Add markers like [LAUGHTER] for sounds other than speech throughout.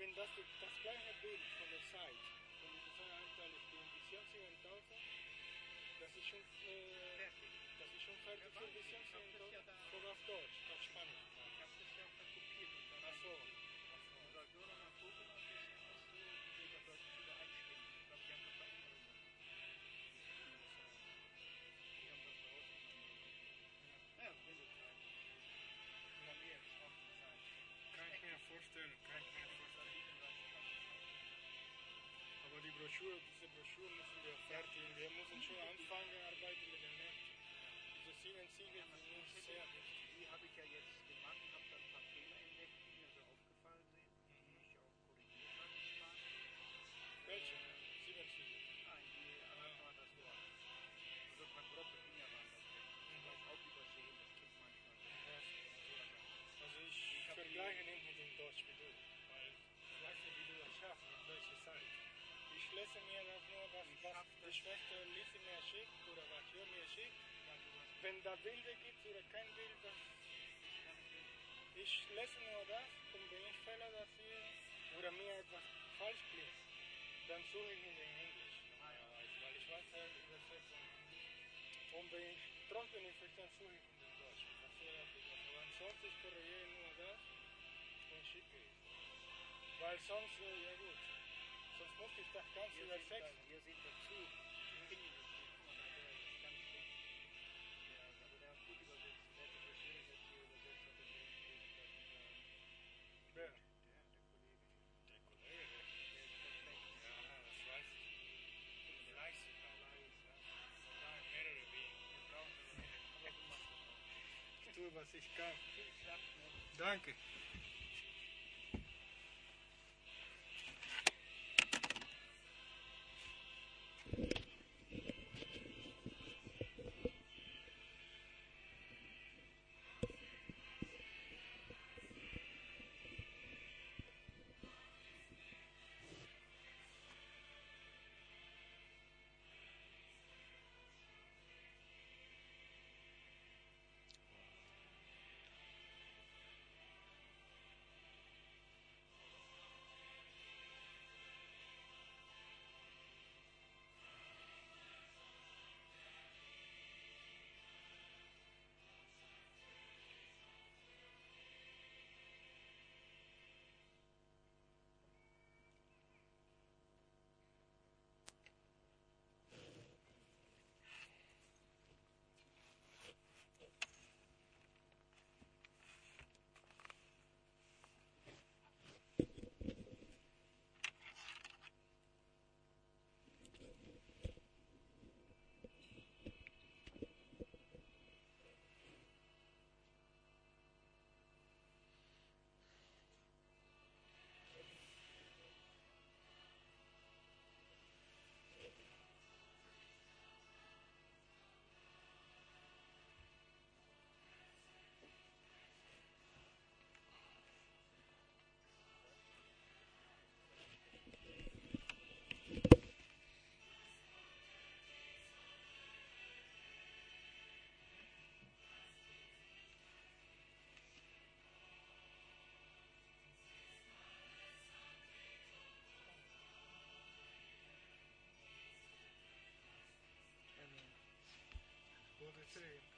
wenn das das gleiche Bild von der Seite, wenn ich das anteilig bin, Vision 7000, das ist schon, äh, Fertig. das ist schon fertig für Vision Ich hab das ja 7000, da- sogar auf Deutsch, auf Spanisch. Ich habe das ja auch kopiert. Ach so. Broschüre, diese Broschüren müssen wir fertig, wir müssen schon anfangen, arbeiten mit den Nächten. Diese Siegel sind nicht sehr wichtig. Die habe ich ja jetzt gemacht und habe dann ein paar Fehler entdeckt, die mir so aufgefallen sind, die ich auch korrigiert habe. diesmal. Welche? Sieben Siegel. Nein, die anderen war das Wort. Also ein paar grobe Finger waren da drin. Das war auch übersehen, das gibt manchmal. Also ich vergleiche nicht mit dem Deutsch wie du, weil ich weiß nicht, wie du das schaffst, mit welcher Seite. Ich lese mir das nur, was, Ich was die das. Schwester Lise mir schickt oder was ihr mir schickt. Wenn da Bilder gibt oder kein Bild, das, ich lese nur das und wenn ich Fehler da sehe oder mir etwas falsch klingt, dann suche ich in den Englisch. Weil ich weiß halt Übersetzung. Und wenn ich trotzdem nicht verstehe, suche ich in den Deutsch. Das wäre das Beste. Aber ansonsten ich korrigiere nur das und schicke es. Weil sonst, ja gut, sonst muss ich das Ganze übersetzen. Hier sind wir zu. Wer? Der, der Kollege. Der Kollege. Ja, das weiß ich. Fleißig. Mehrere Wege. Ich tue, was ich kann. Danke. True.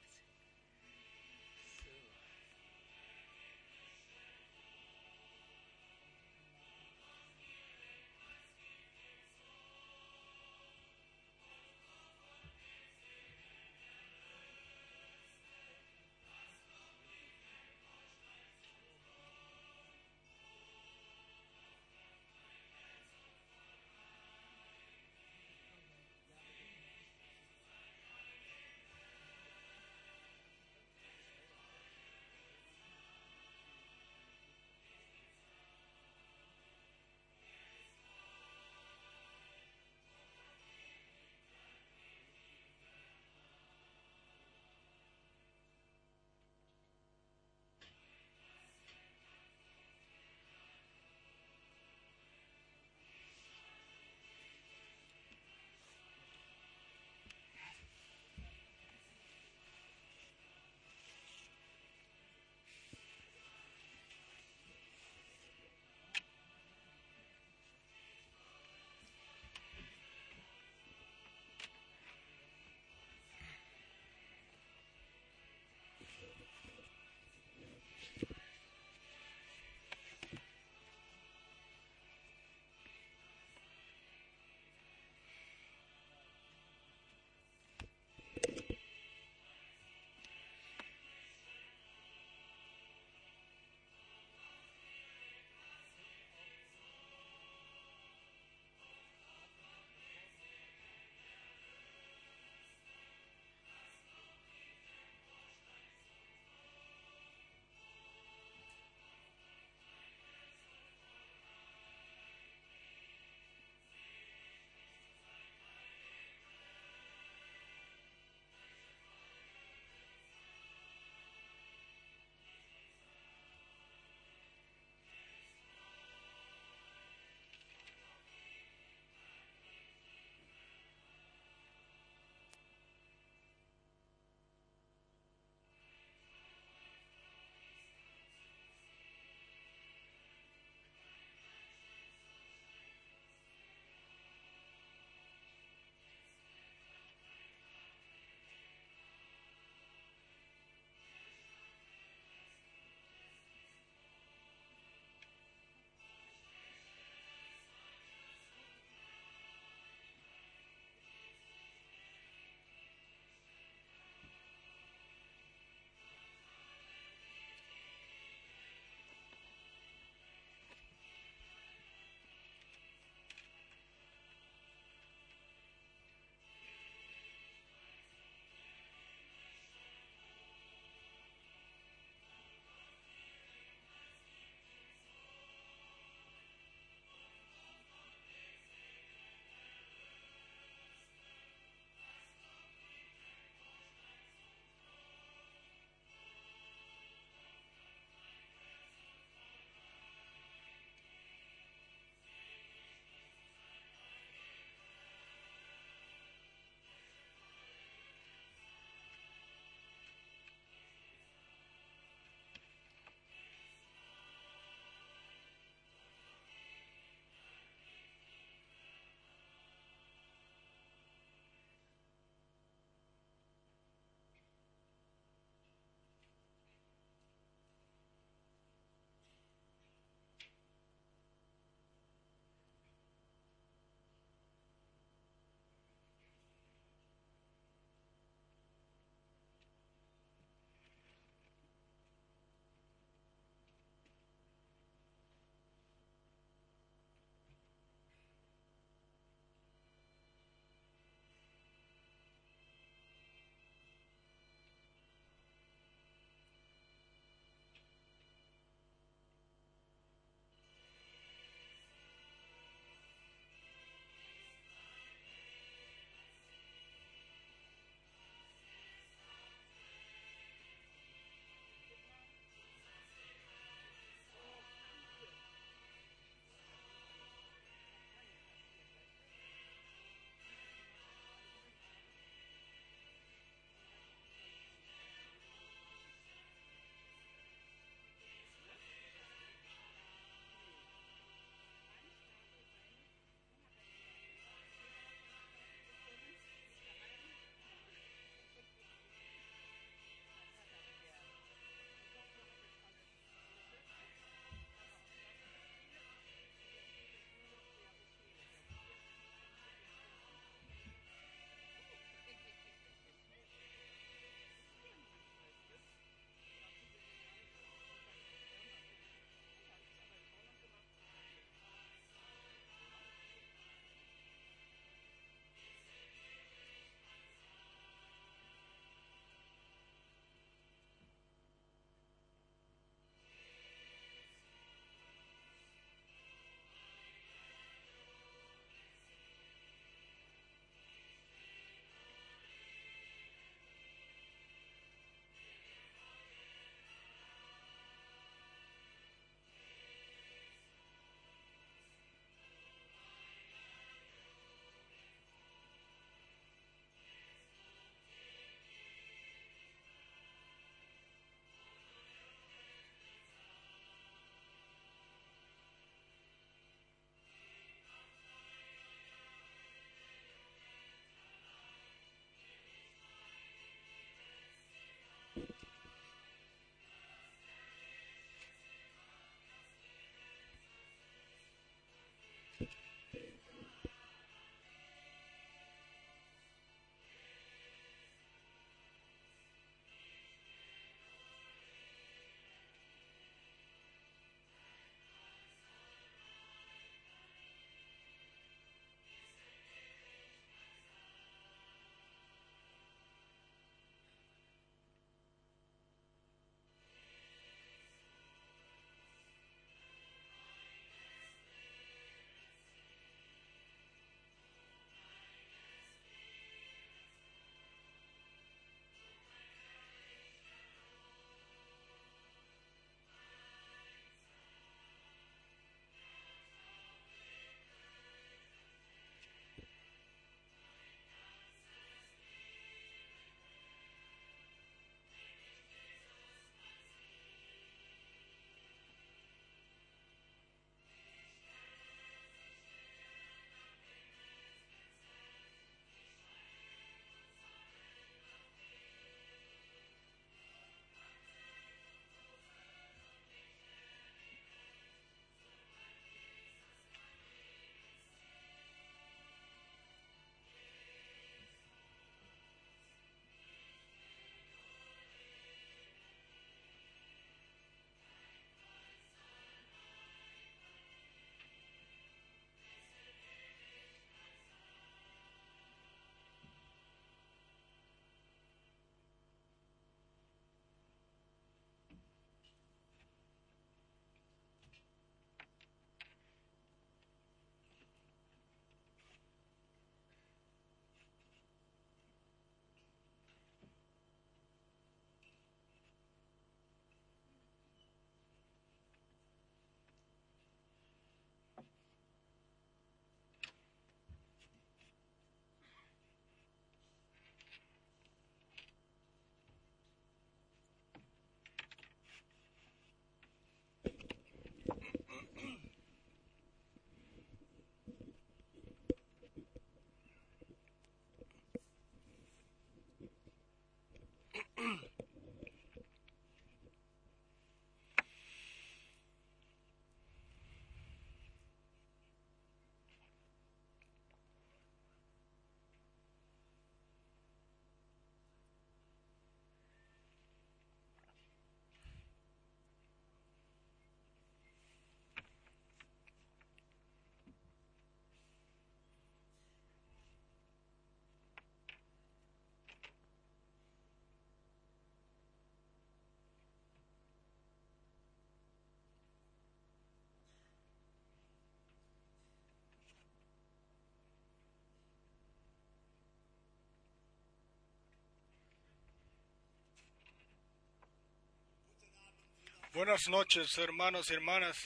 Buenas noches, hermanos y hermanas.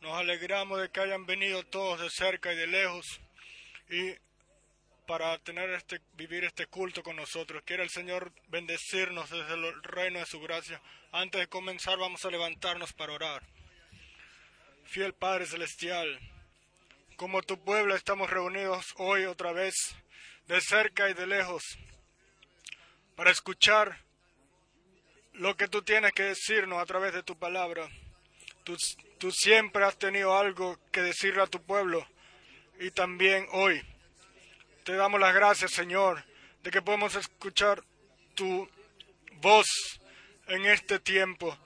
Nos alegramos de que hayan venido todos de cerca y de lejos y para tener este vivir este culto con nosotros. Quiere el Señor bendecirnos desde el reino de su gracia. Antes de comenzar vamos a levantarnos para orar. Fiel Padre celestial, como tu pueblo estamos reunidos hoy otra vez de cerca y de lejos para escuchar lo que tú tienes que decirnos a través de tu palabra. Tú, siempre has tenido algo que decirle a tu pueblo y también hoy. Te damos las gracias, Señor, de que podemos escuchar tu voz en este tiempo.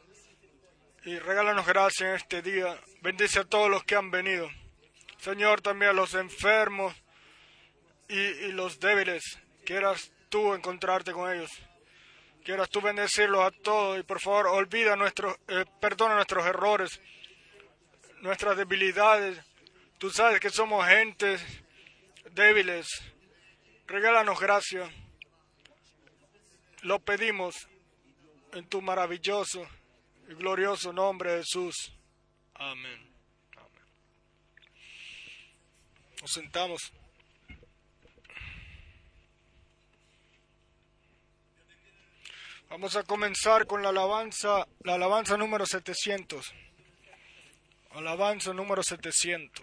Y regálanos gracias en este día. Bendice a todos los que han venido. Señor, también a los enfermos y, y los débiles. Quieras tú encontrarte con ellos. Quieras tú bendecirlos a todos y por favor olvida nuestros, eh, perdona nuestros errores, nuestras debilidades. Tú sabes que somos gentes débiles. Regálanos gracia. Lo pedimos en tu maravilloso y glorioso nombre, Jesús. Amén. Amén. Nos sentamos. Vamos a comenzar con la alabanza, la alabanza número 700. Alabanza número 700.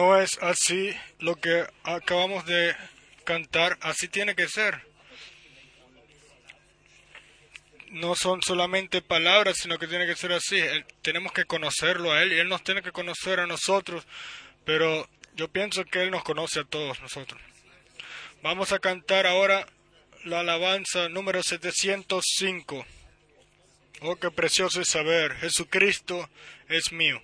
No es así lo que acabamos de cantar, así tiene que ser. No son solamente palabras, sino que tiene que ser así. Tenemos que conocerlo a Él y Él nos tiene que conocer a nosotros, pero yo pienso que Él nos conoce a todos nosotros. Vamos a cantar ahora la alabanza número 705. Oh, qué precioso es saber, Jesucristo es mío.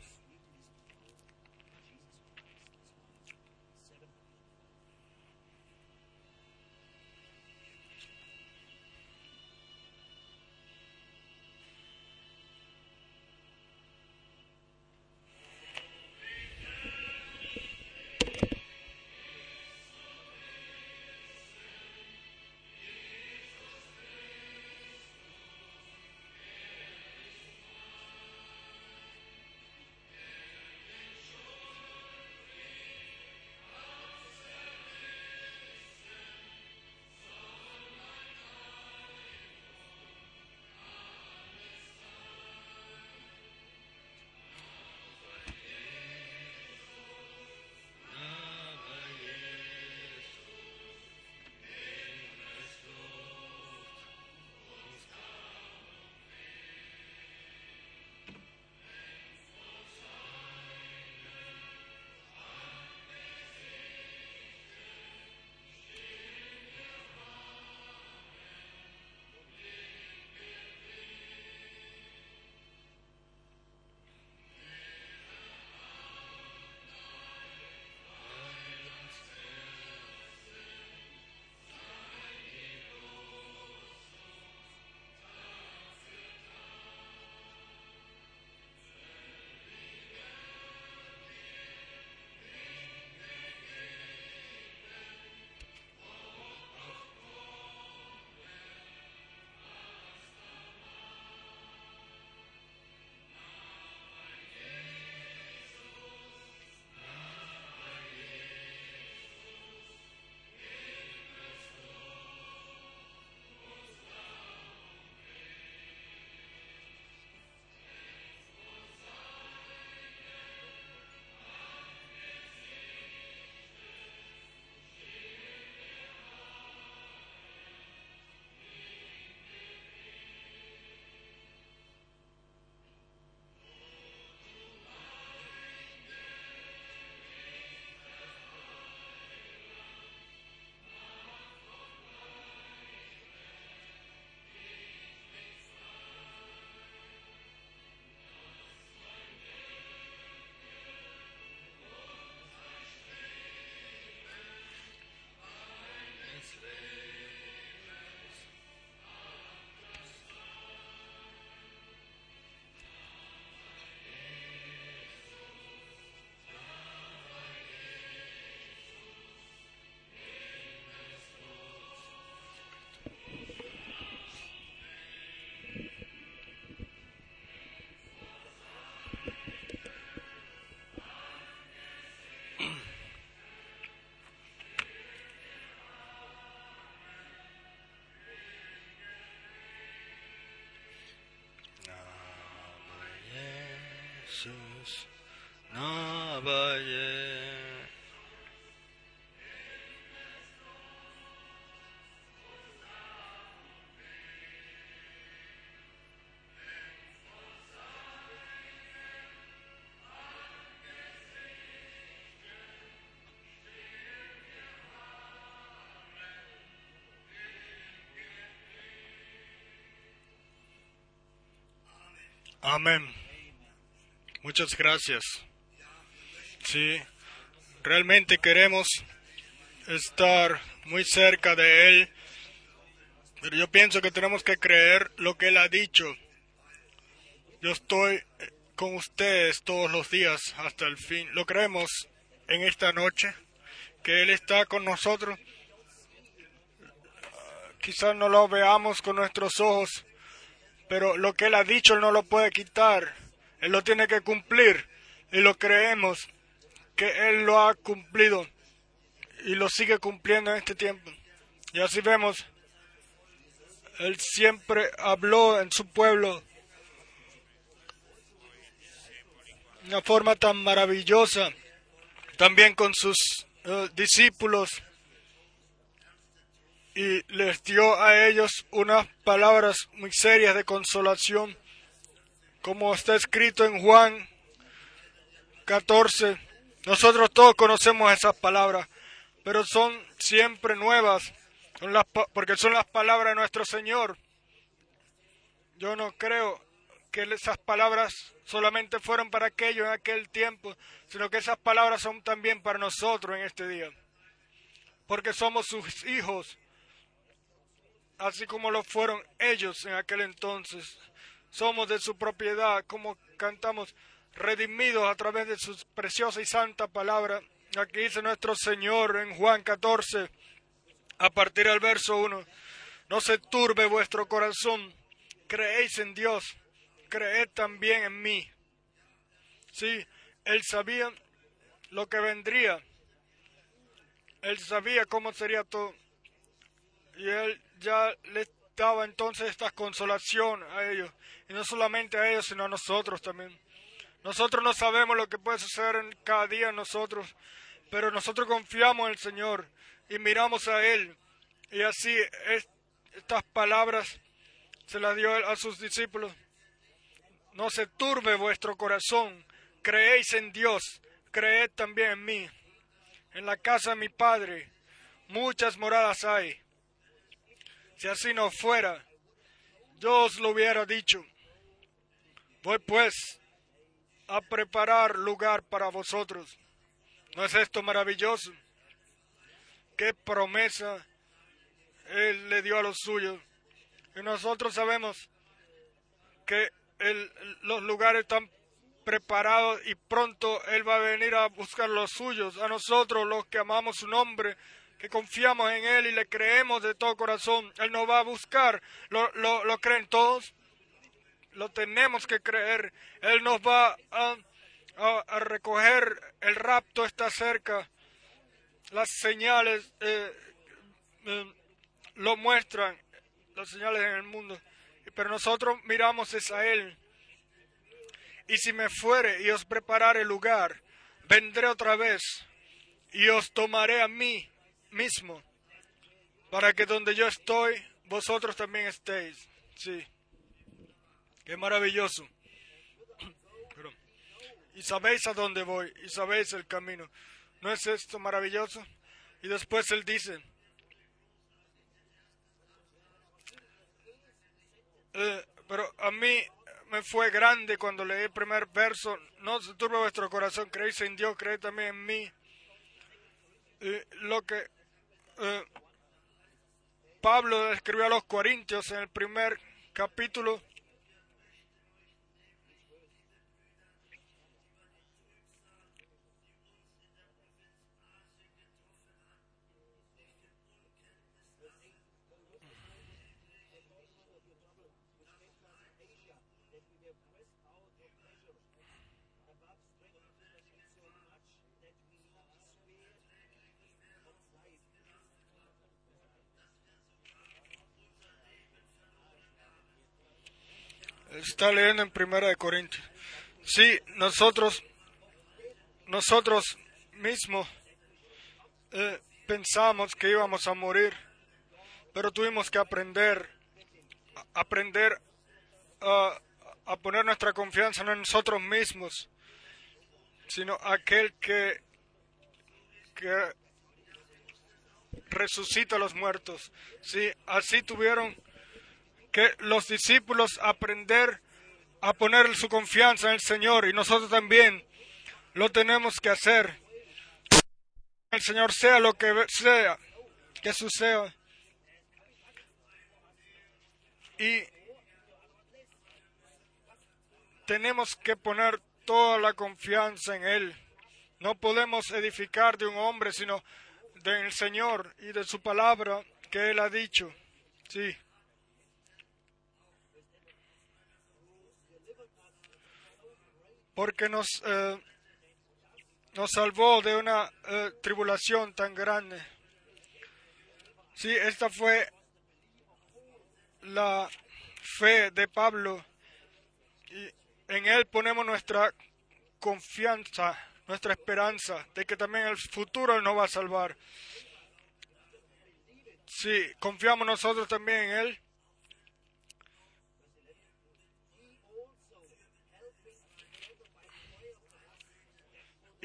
Jesus Navaye. Amén. Muchas gracias. Sí, realmente queremos estar muy cerca de Él, pero yo pienso que tenemos que creer lo que Él ha dicho. Yo estoy con ustedes todos los días hasta el fin. Lo creemos en esta noche, que Él está con nosotros. Quizás no lo veamos con nuestros ojos, pero lo que Él ha dicho Él no lo puede quitar. Él lo tiene que cumplir y lo creemos que Él lo ha cumplido y lo sigue cumpliendo en este tiempo. Y así vemos, Él siempre habló en su pueblo de una forma tan maravillosa, también con sus eh, discípulos, y les dio a ellos unas palabras muy serias de consolación, como está escrito en Juan 14. Nosotros todos conocemos esas palabras, pero son siempre nuevas, porque son las palabras de nuestro Señor. Yo no creo que esas palabras solamente fueron para aquellos en aquel tiempo, sino que esas palabras son también para nosotros en este día, porque somos sus hijos, así como lo fueron ellos en aquel entonces. Somos de su propiedad, como cantamos, redimidos a través de su preciosa y santa palabra. Aquí dice nuestro Señor en Juan 14, a partir del verso 1, no se turbe vuestro corazón, creéis en Dios, creed también en mí. Sí, él sabía lo que vendría, él sabía cómo sería todo, y él ya le daba entonces esta consolación a ellos, y no solamente a ellos, sino a nosotros también. Nosotros no sabemos lo que puede suceder en cada día en nosotros, pero nosotros confiamos en el Señor y miramos a Él. Y así estas palabras se las dio a sus discípulos. No se turbe vuestro corazón, creéis en Dios, creed también en mí. En la casa de mi Padre muchas moradas hay. Si así no fuera, yo os lo hubiera dicho. Voy pues a preparar lugar para vosotros. ¿No es esto maravilloso? ¿Qué promesa Él le dio a los suyos? Y nosotros sabemos que los lugares están preparados y pronto Él va a venir a buscar los suyos, a nosotros los que amamos su nombre, que confiamos en Él y le creemos de todo corazón. Él nos va a buscar. ¿Lo, lo, lo creen todos? Lo tenemos que creer. Él nos va a a, recoger, el rapto está cerca, las señales eh, eh, lo muestran, las señales en el mundo, pero nosotros miramos es a Él. Y si me fuere y os preparare lugar, vendré otra vez y os tomaré a mí mismo, para que donde yo estoy, vosotros también estéis. Sí, qué maravilloso [CLEARS THROAT] y sabéis a dónde voy y sabéis el camino. ¿No es esto maravilloso? Y después él dice, eh, pero a mí me fue grande cuando leí el primer verso, no se turbe vuestro corazón, creéis en Dios, creéis también en mí. lo que eh, Pablo escribió a los Corintios en el primer capítulo, Está leyendo en Primera de Corintios. Sí, nosotros, nosotros mismos eh, pensamos que íbamos a morir, pero tuvimos que aprender, aprender a, a poner nuestra confianza no en nosotros mismos, sino aquel que, que resucita a los muertos. Sí, así tuvieron que los discípulos aprender a poner su confianza en el Señor y nosotros también lo tenemos que hacer. El Señor sea lo que sea, que suceda. Y tenemos que poner toda la confianza en Él. No podemos edificar de un hombre, sino del Señor y de su palabra que Él ha dicho. Sí. Porque nos, eh, nos salvó de una eh, tribulación tan grande. Sí, esta fue la fe de Pablo y en él ponemos nuestra confianza, nuestra esperanza de que también el futuro nos va a salvar. Sí, confiamos nosotros también en él.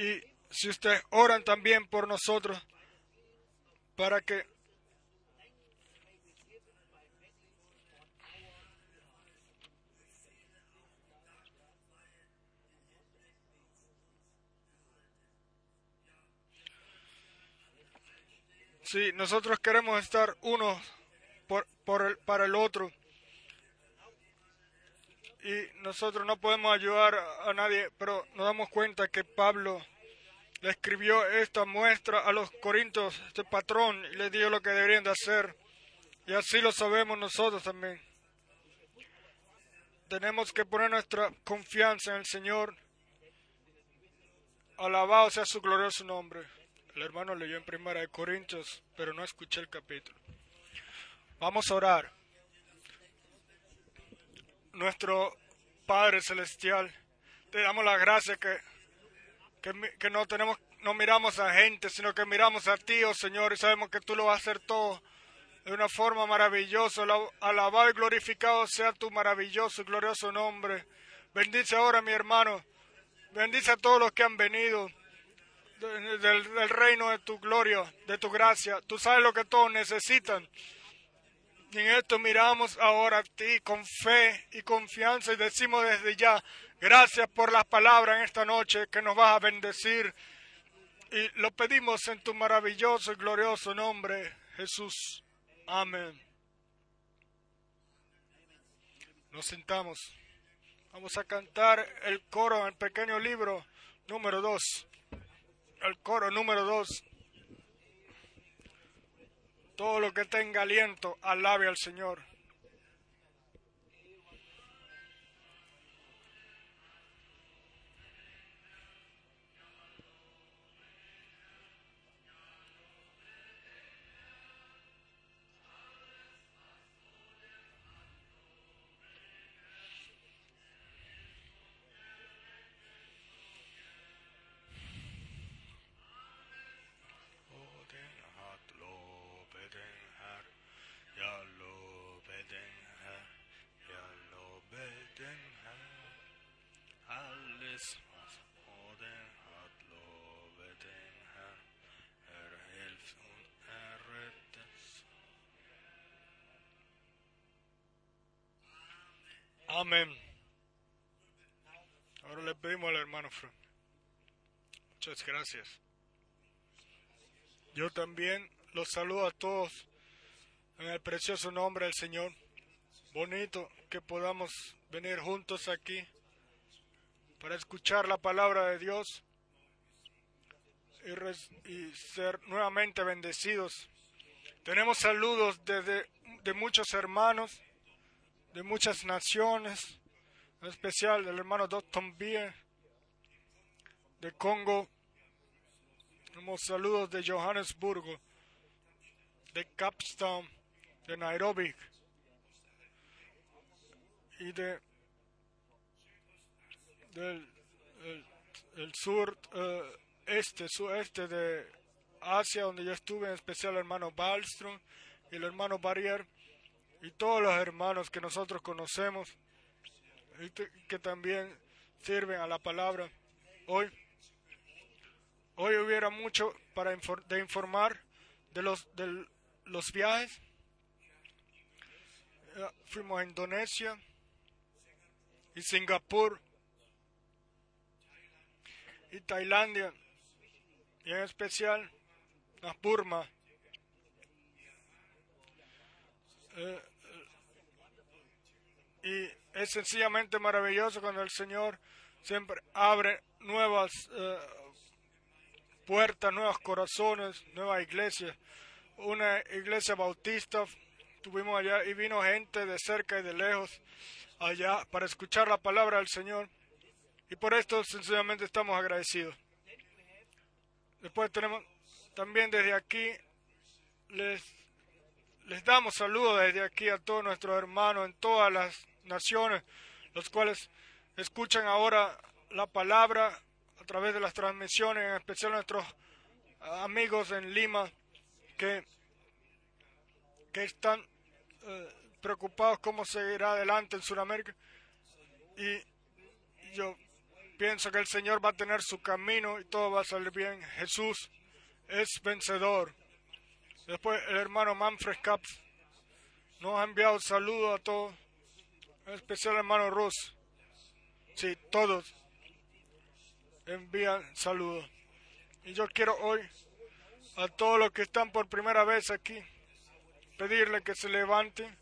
Y si ustedes oran también por nosotros, para que Sí, nosotros queremos estar unos por, por el, para el otro. Y nosotros no podemos ayudar a nadie, pero nos damos cuenta que Pablo le escribió esta muestra a los corintios, este patrón, y le dio lo que deberían de hacer. Y así lo sabemos nosotros también. Tenemos que poner nuestra confianza en el Señor. Alabado sea su glorioso nombre. El hermano leyó en Primera de Corintios, pero no escuché el capítulo. Vamos a orar. Nuestro Padre Celestial, te damos la gracia que, que, no tenemos, no miramos a gente, sino que miramos a ti, oh Señor, y sabemos que tú lo vas a hacer todo de una forma maravillosa. Alabado y glorificado sea tu maravilloso y glorioso nombre. Bendice ahora mi hermano. Bendice a todos los que han venido del, reino de tu gloria, de tu gracia. Tú sabes lo que todos necesitan. Y en esto miramos ahora a ti con fe y confianza y decimos desde ya, gracias por las palabras en esta noche que nos vas a bendecir. Y lo pedimos en tu maravilloso y glorioso nombre, Jesús. Amén. Nos sentamos. Vamos a cantar el coro en el pequeño libro número 2 el coro número dos. Todo lo que tenga aliento, alabe al Señor. Amén. Ahora le pedimos al hermano Frank. Muchas gracias. Yo también los saludo a todos en el precioso nombre del Señor. Bonito que podamos venir juntos aquí para escuchar la palabra de Dios y, ser nuevamente bendecidos. Tenemos saludos desde, de muchos hermanos de muchas naciones, en especial del hermano Dotton Bie de Congo. Tenemos saludos de Johannesburgo, de Capstown, de Nairobi y de del el, sur uh, este, de Asia, donde yo estuve, en especial el hermano Balstrom y el hermano Barrier y todos los hermanos que nosotros conocemos y que también sirven a la palabra. Hoy, hoy hubiera mucho para de informar de los, de los viajes. Fuimos a Indonesia y Singapur y Tailandia y en especial a Burma. Eh, y es sencillamente maravilloso cuando el Señor siempre abre nuevas, eh, puertas, nuevos corazones, nueva iglesia, una iglesia bautista. Tuvimos allá y vino gente de cerca y de lejos allá para escuchar la palabra del Señor. Y por esto sencillamente estamos agradecidos. Después tenemos también desde aquí, les, les damos saludos desde aquí a todos nuestros hermanos en todas las naciones, los cuales escuchan ahora la palabra a través de las transmisiones, en especial nuestros amigos en Lima que, que están eh, preocupados cómo seguirá adelante en Sudamérica. Y yo pienso que el Señor va a tener su camino y todo va a salir bien. Jesús es vencedor. Después el hermano Manfred Caps nos ha enviado un saludo a todos, especial hermano Rus. Sí, todos envían saludos. Y yo quiero hoy a todos los que están por primera vez aquí pedirle que se levanten.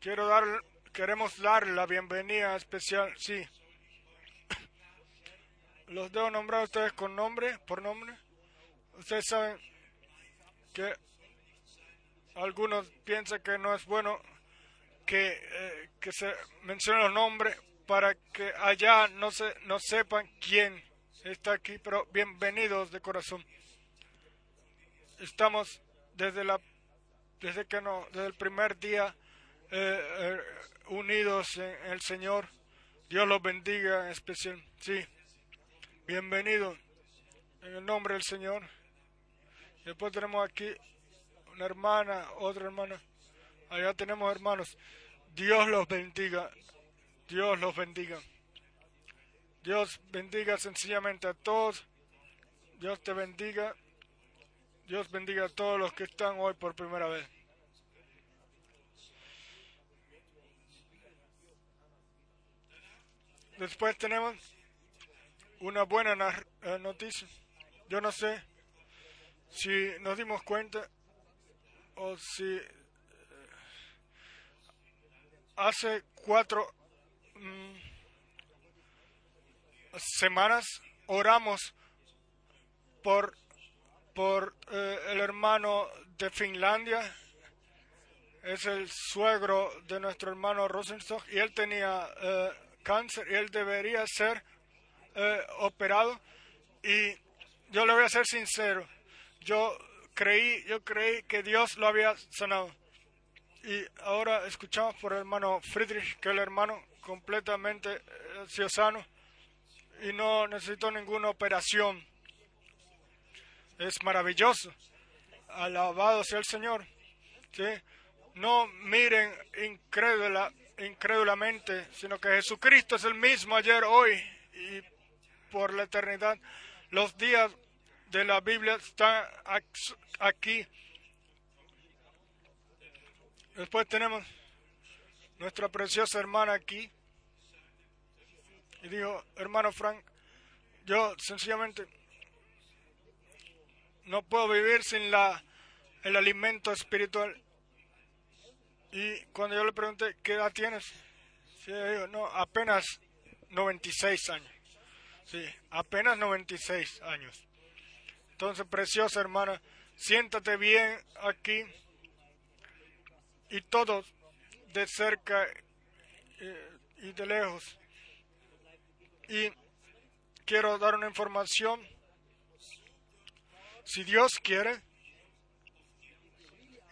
Quiero dar, queremos dar la bienvenida especial, sí. [COUGHS] Los debo nombrar a ustedes con nombre, por nombre. Ustedes saben que algunos piensan que no es bueno que, eh, que se mencionen los nombres para que allá no, se, no sepan quién está aquí, pero bienvenidos de corazón. Estamos desde la desde que no, desde el primer día eh, eh, unidos en el Señor. Dios los bendiga en especial. Sí, bienvenido en el nombre del Señor. Después tenemos aquí una hermana, otra hermana. Allá tenemos hermanos. Dios los bendiga. Dios los bendiga. Dios bendiga sencillamente a todos. Dios te bendiga. Dios bendiga a todos los que están hoy por primera vez. Después tenemos una buena eh, noticia. Yo no sé si nos dimos cuenta o si hace cuatro mm, semanas oramos por por eh, el hermano de Finlandia. Es el suegro de nuestro hermano Rosenstock y él tenía cáncer y él debería ser operado. Y yo le voy a ser sincero. Yo creí, yo creí que Dios lo había sanado. Y ahora escuchamos por el hermano Friedrich, que el hermano completamente eh, sano y no necesitó ninguna operación. Es maravilloso. Alabado sea el Señor. ¿Sí? No miren incrédula, incrédulamente, sino que Jesucristo es el mismo ayer, hoy y por la eternidad. Los días de la Biblia está aquí. Después tenemos nuestra preciosa hermana aquí. Y dijo, hermano Frank, yo sencillamente no puedo vivir sin la, el alimento espiritual. Y cuando yo le pregunté, ¿qué edad tienes? Sí, dijo, no, apenas 96 años. Sí, apenas 96 años. Entonces, preciosa hermana, siéntate bien aquí y todos de cerca eh, y de lejos. Y quiero dar una información. Si Dios quiere,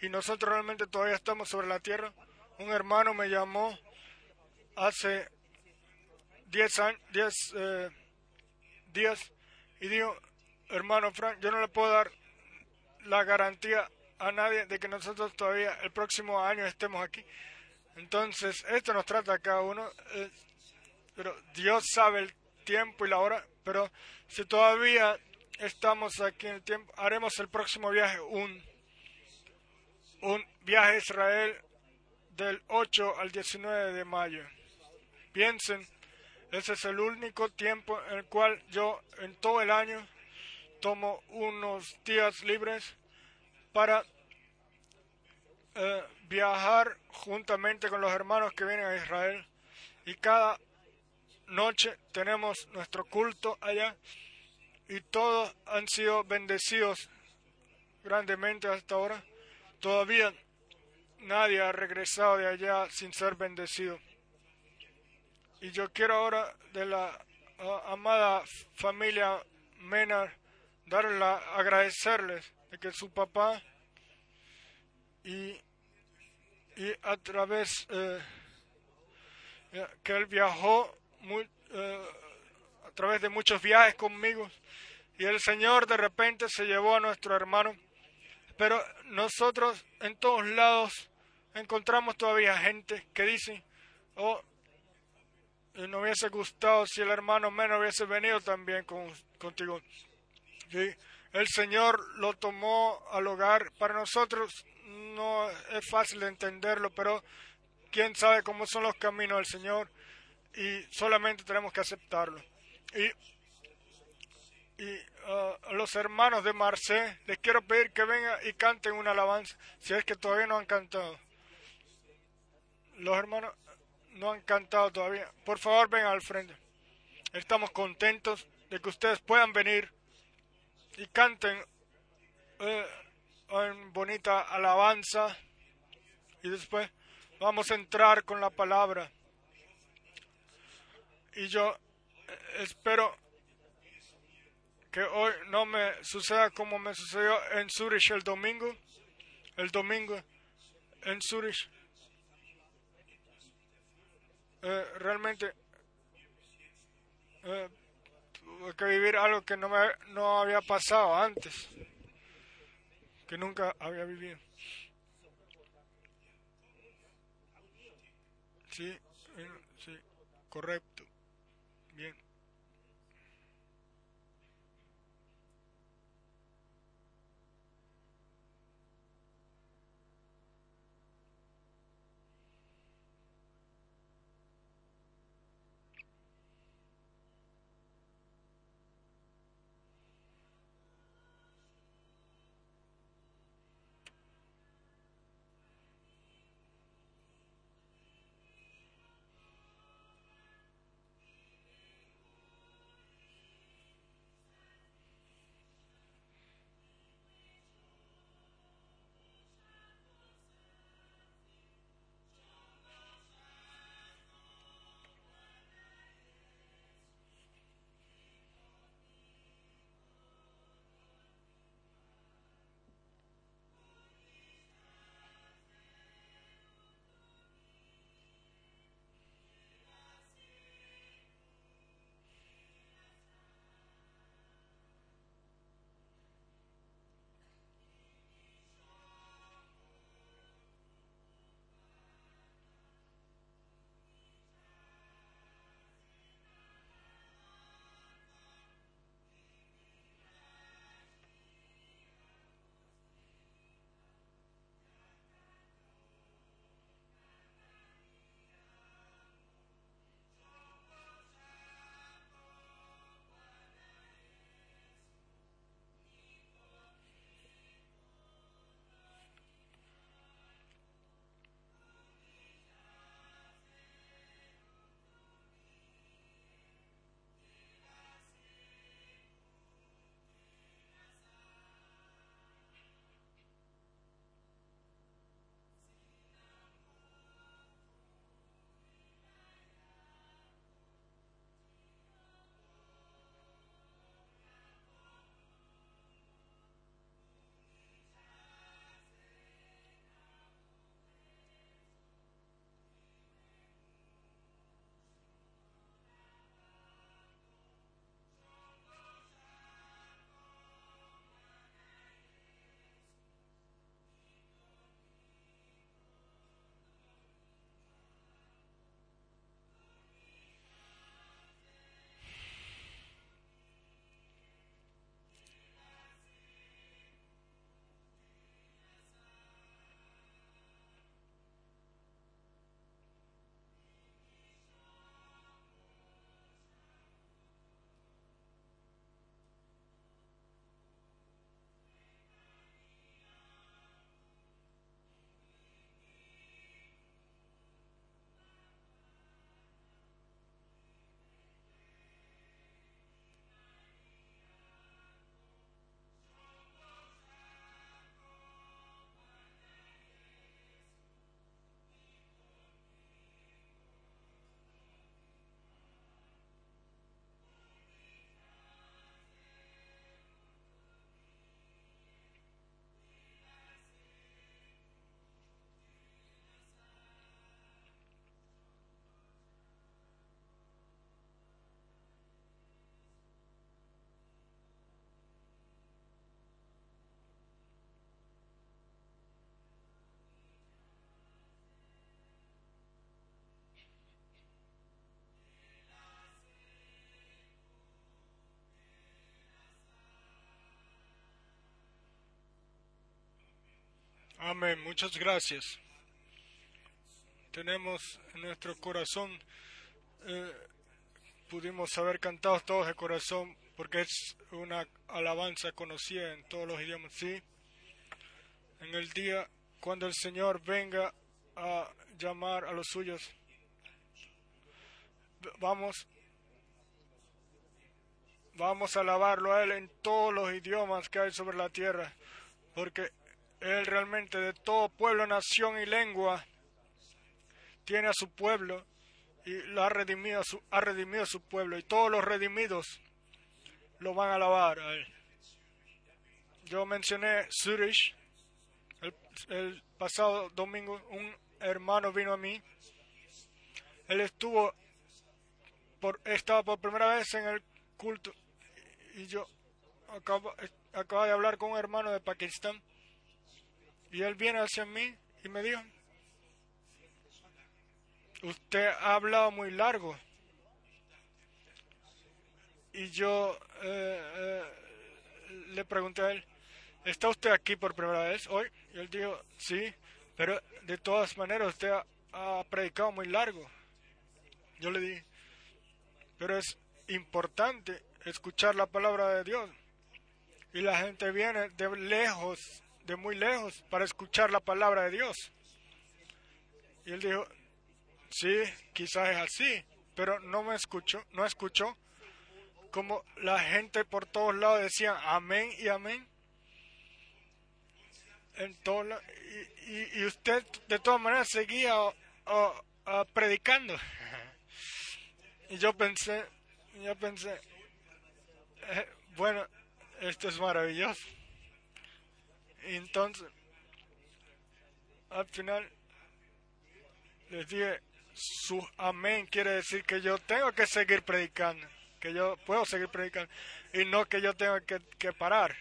y nosotros realmente todavía estamos sobre la tierra, un hermano me llamó hace 10 años, 10 eh, días y dijo, hermano Frank, yo no le puedo dar la garantía a nadie de que nosotros todavía el próximo año estemos aquí. Entonces, esto nos trata cada uno, eh, pero Dios sabe el tiempo y la hora, pero si todavía estamos aquí en el tiempo, haremos el próximo viaje, un, un viaje a Israel del 8 al 19 de mayo. Piensen, ese es el único tiempo en el cual yo en todo el año tomo unos días libres para eh, viajar juntamente con los hermanos que vienen a Israel y cada noche tenemos nuestro culto allá y todos han sido bendecidos grandemente hasta ahora. Todavía nadie ha regresado de allá sin ser bendecido. Y yo quiero ahora de la amada familia Menar darle agradecerles de que su papá y, y a través eh, que él viajó eh, a través de muchos viajes conmigo y el Señor de repente se llevó a nuestro hermano pero nosotros en todos lados encontramos todavía gente que dice, oh, no hubiese gustado si el hermano menos hubiese venido también con, contigo. ¿Sí? El Señor lo tomó al hogar. Para nosotros no es fácil de entenderlo, pero quién sabe cómo son los caminos del Señor y solamente tenemos que aceptarlo. Y y uh, los hermanos de Marseille les quiero pedir que vengan y canten una alabanza, si es que todavía no han cantado. Los hermanos no han cantado todavía. Por favor, vengan al frente. Estamos contentos de que ustedes puedan venir y canten eh, en bonita alabanza y después vamos a entrar con la palabra. Y yo eh, espero que hoy no me suceda como me sucedió en Zurich el domingo. El domingo en Zurich. Eh, realmente eh, tuve que vivir algo que no, me, no había pasado antes, que nunca había vivido. Sí, sí, correcto. Amén. Muchas gracias. Tenemos en nuestro corazón, eh, pudimos haber cantado todos de corazón porque es una alabanza conocida en todos los idiomas. Sí, en el día cuando el Señor venga a llamar a los suyos, vamos, vamos a alabarlo a Él en todos los idiomas que hay sobre la tierra, porque Él realmente de todo pueblo, nación y lengua tiene a su pueblo y lo ha redimido, ha redimido su pueblo y todos los redimidos lo van a alabar a Él. Yo mencioné Zurich el, el pasado domingo, un hermano vino a mí. Él estuvo por, estaba por primera vez en el culto y yo acabo, acabo de hablar con un hermano de Pakistán y él viene hacia mí y me dijo, usted ha hablado muy largo. Y yo eh, eh, le pregunté a él, ¿está usted aquí por primera vez hoy? Y él dijo, sí, pero de todas maneras usted ha, ha predicado muy largo. Yo le dije, pero es importante escuchar la palabra de Dios. Y la gente viene de lejos, de muy lejos, para escuchar la palabra de Dios. Y él dijo, sí, quizás es así, pero no me escuchó, no escuchó como la gente por todos lados decía amén y amén. En todo, y, y, y, usted de todas maneras seguía uh, predicando. [LAUGHS] y yo pensé, yo pensé, eh, bueno, esto es maravilloso. Entonces, al final, les dije, su amén quiere decir que yo tengo que seguir predicando, que yo puedo seguir predicando y no que yo tenga que, parar.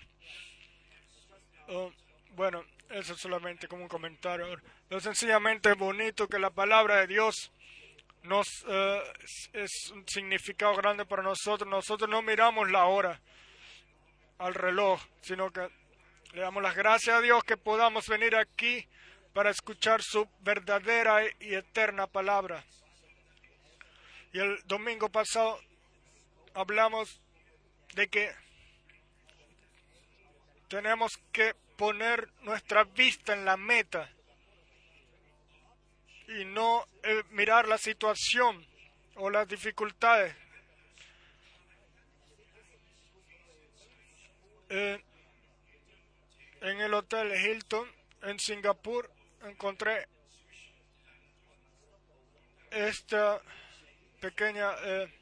Uh, bueno, eso solamente como un comentario. Lo sencillamente bonito que la palabra de Dios nos uh, es un significado grande para nosotros. Nosotros no miramos la hora al reloj, sino que le damos las gracias a Dios que podamos venir aquí para escuchar su verdadera y eterna palabra. Y el domingo pasado hablamos de que tenemos que poner nuestra vista en la meta y no eh, mirar la situación o las dificultades. Eh, en el hotel Hilton en Singapur encontré esta pequeña eh,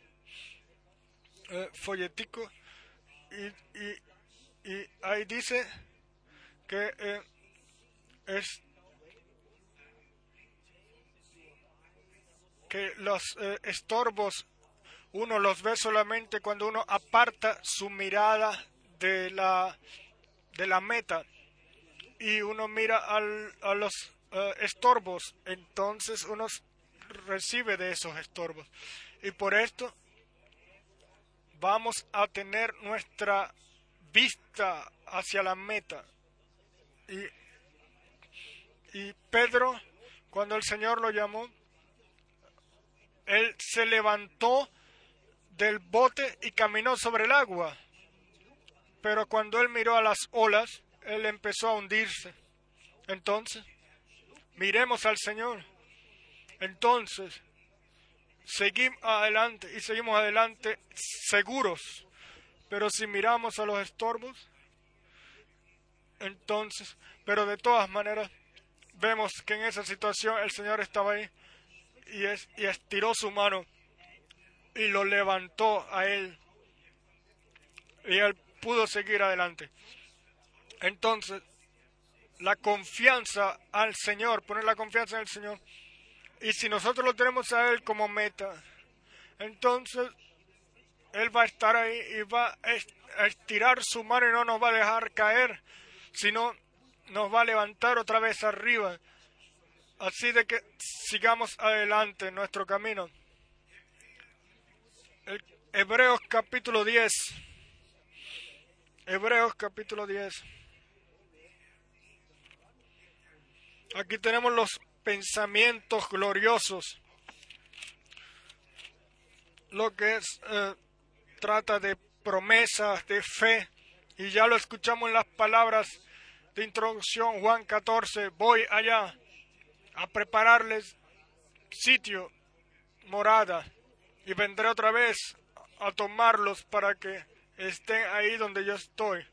eh, folletico y, y, y, ahí dice que eh, es que los eh, estorbos uno los ve solamente cuando uno aparta su mirada de la de la meta y uno mira al, a los uh, estorbos, entonces uno recibe de esos estorbos. Y por esto vamos a tener nuestra vista hacia la meta. Y, y Pedro, cuando el Señor lo llamó, él se levantó del bote y caminó sobre el agua. Pero cuando él miró a las olas, él empezó a hundirse. Entonces, miremos al Señor. Entonces, seguimos adelante y seguimos adelante seguros. Pero si miramos a los estorbos, entonces, pero de todas maneras, vemos que en esa situación el Señor estaba ahí y, es, y estiró su mano y lo levantó a él. Y él pudo seguir adelante. Entonces, la confianza al Señor, poner la confianza en el Señor. Y si nosotros lo tenemos a Él como meta, entonces Él va a estar ahí y va a estirar su mano y no nos va a dejar caer, sino nos va a levantar otra vez arriba. Así de que sigamos adelante en nuestro camino. Hebreos capítulo 10. Hebreos capítulo 10. Aquí tenemos los pensamientos gloriosos. Lo que es, eh, trata de promesas, de fe. Y ya lo escuchamos en las palabras de introducción, Juan 14. Voy allá a prepararles sitio, morada, y vendré otra vez a tomarlos para que estén ahí donde yo estoy.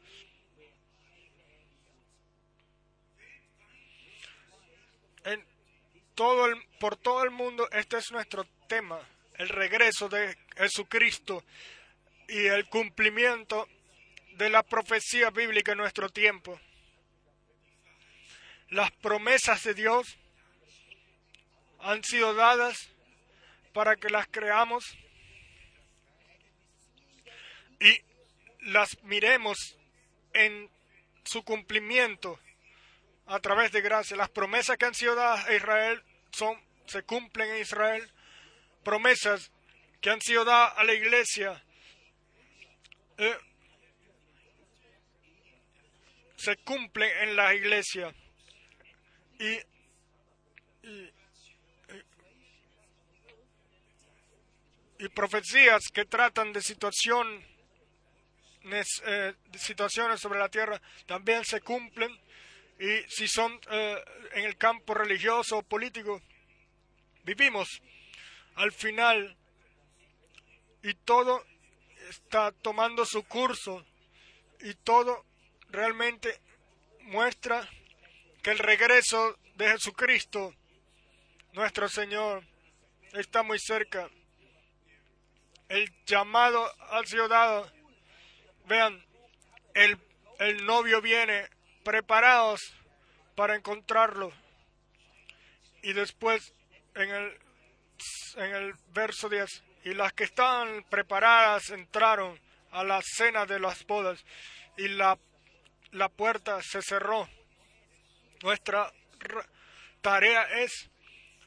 En todo el, por todo el mundo este es nuestro tema, el regreso de Jesucristo y el cumplimiento de la profecía bíblica en nuestro tiempo. Las promesas de Dios han sido dadas para que las creamos y las miremos en su cumplimiento a través de gracia. Las promesas que han sido dadas a Israel son, se cumplen en Israel. Promesas que han sido dadas a la iglesia eh, se cumplen en la iglesia. Y, y, y profecías que tratan de situación eh, situaciones sobre la tierra también se cumplen y si son eh, en el campo religioso o político, vivimos al final y todo está tomando su curso y todo realmente muestra que el regreso de Jesucristo, nuestro Señor, está muy cerca. El llamado ha sido dado Vean, el, el novio viene preparados para encontrarlo. Y después en el, en el verso 10, y las que estaban preparadas entraron a la cena de las bodas y la, la puerta se cerró. Nuestra tarea es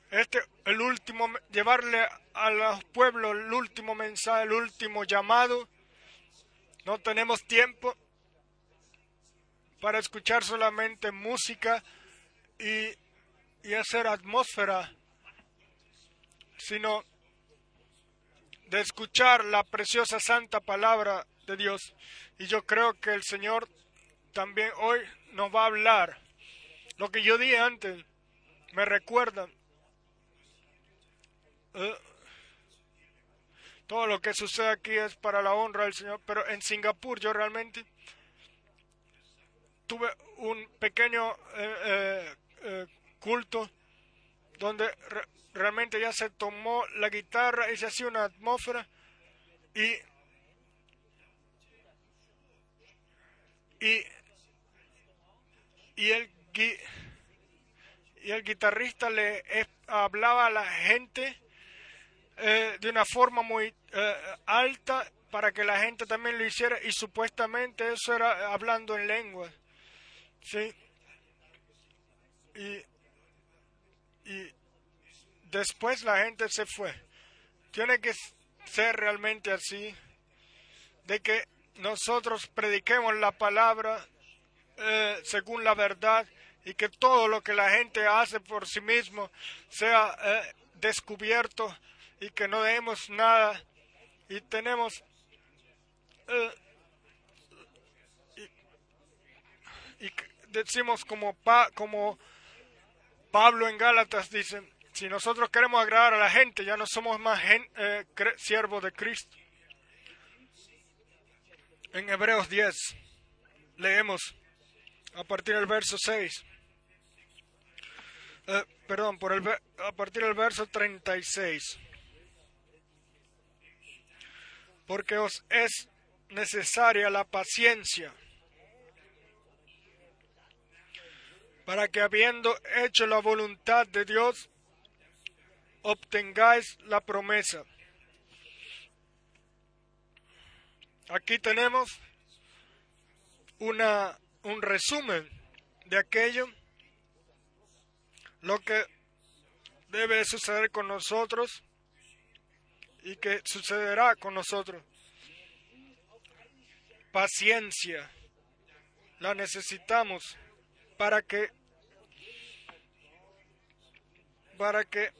este el último llevarle a los pueblos el último mensaje, el último llamado no tenemos tiempo para escuchar solamente música y, y hacer atmósfera, sino de escuchar la preciosa santa palabra de Dios. Y yo creo que el Señor también hoy nos va a hablar. Lo que yo dije antes, me recuerda. Eh, todo lo que sucede aquí es para la honra del Señor, pero en Singapur yo realmente tuve un pequeño eh, eh, eh, culto donde realmente ya se tomó la guitarra y se hacía una atmósfera y y y el y el guitarrista le hablaba a la gente de una forma muy eh, alta para que la gente también lo hiciera y supuestamente eso era hablando en lengua. ¿sí? Y, y después la gente se fue. Tiene que ser realmente así, de que nosotros prediquemos la palabra eh, según la verdad y que todo lo que la gente hace por sí mismo sea descubierto y que no demos nada y tenemos eh, y, decimos como como Pablo en Gálatas dice si nosotros queremos agradar a la gente ya no somos más eh, siervos de Cristo. En Hebreos 10 leemos a partir del verso 6 eh, perdón por el a partir del verso 36 porque os es necesaria la paciencia, para que habiendo hecho la voluntad de Dios, obtengáis la promesa. Aquí tenemos una, un resumen de aquello, lo que debe suceder con nosotros y que sucederá con nosotros. Paciencia. La necesitamos para que para que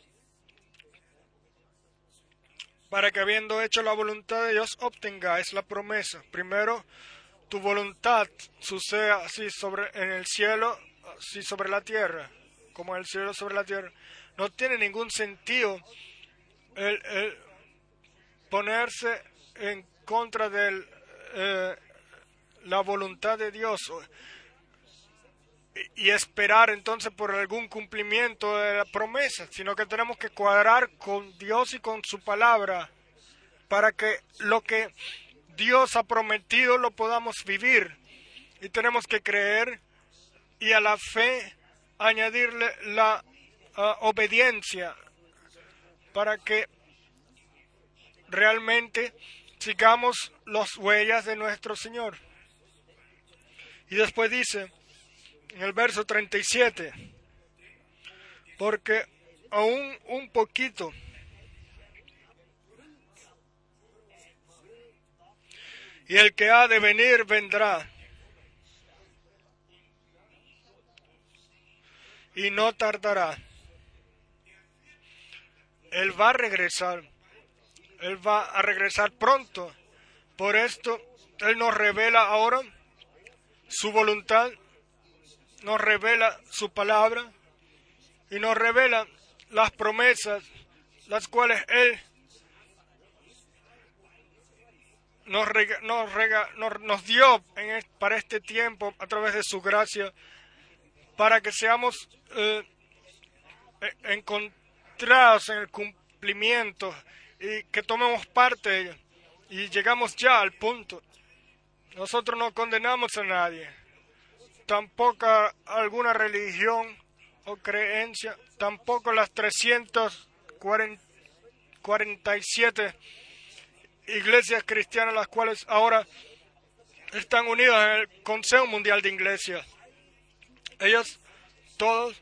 para que habiendo hecho la voluntad de Dios obtengáis la promesa. Primero, tu voluntad suceda así sobre en el cielo, así sobre la tierra, como el cielo sobre la tierra. No tiene ningún sentido el, el ponerse en contra de eh, la voluntad de Dios y, esperar entonces por algún cumplimiento de la promesa, sino que tenemos que cuadrar con Dios y con su palabra para que lo que Dios ha prometido lo podamos vivir. Y tenemos que creer y a la fe añadirle la ah, obediencia para que realmente sigamos las huellas de nuestro Señor. Y después dice en el verso 37, porque aún un poquito y el que ha de venir vendrá. Y no tardará. Él va a regresar. Él va a regresar pronto. Por esto, Él nos revela ahora su voluntad, nos revela su palabra y nos revela las promesas, las cuales Él nos, rega, nos, dio en para este tiempo a través de su gracia, para que seamos eh, encontrados en el cumplimiento y que tomemos parte. Y llegamos ya al punto. Nosotros no condenamos a nadie, tampoco a alguna religión o creencia, tampoco las 347 iglesias cristianas, las cuales ahora están unidas en el Consejo Mundial de Iglesias. Ellos todos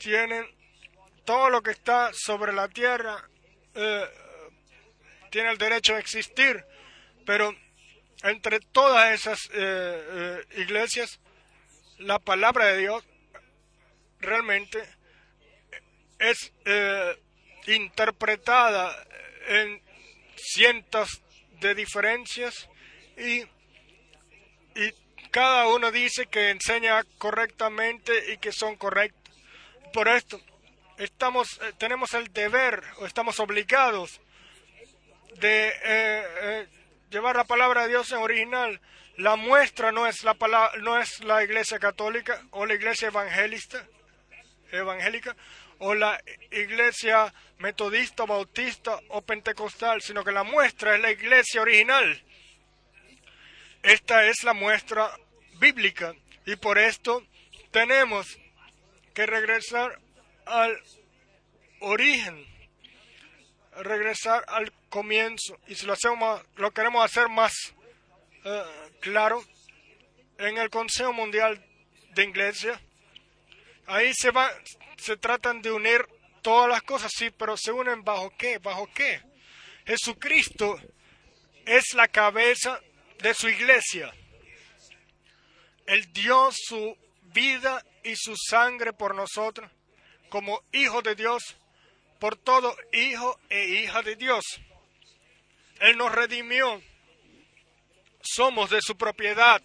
tienen todo lo que está sobre la tierra, eh, tiene el derecho a existir, pero entre todas esas eh, eh, iglesias, la palabra de Dios realmente es eh, interpretada en cientos de diferencias y, y cada uno dice que enseña correctamente y que son correctos. Por esto estamos, tenemos el deber o estamos obligados de eh, eh, llevar la palabra de Dios en original. La muestra no es la palabra, no es la Iglesia Católica o la Iglesia Evangelista, evangélica o la Iglesia Metodista, Bautista o Pentecostal, sino que la muestra es la Iglesia original. Esta es la muestra bíblica y por esto tenemos que regresar al origen, regresar al comienzo. Y si lo hacemos, lo queremos hacer más uh, claro, en el Consejo Mundial de Iglesia, ahí se va, se tratan de unir todas las cosas, sí, pero se unen bajo qué, bajo qué. Jesucristo es la cabeza de su iglesia. Él dio su vida y su sangre por nosotros como hijo de Dios, por todo hijo e hija de Dios. Él nos redimió. Somos de su propiedad.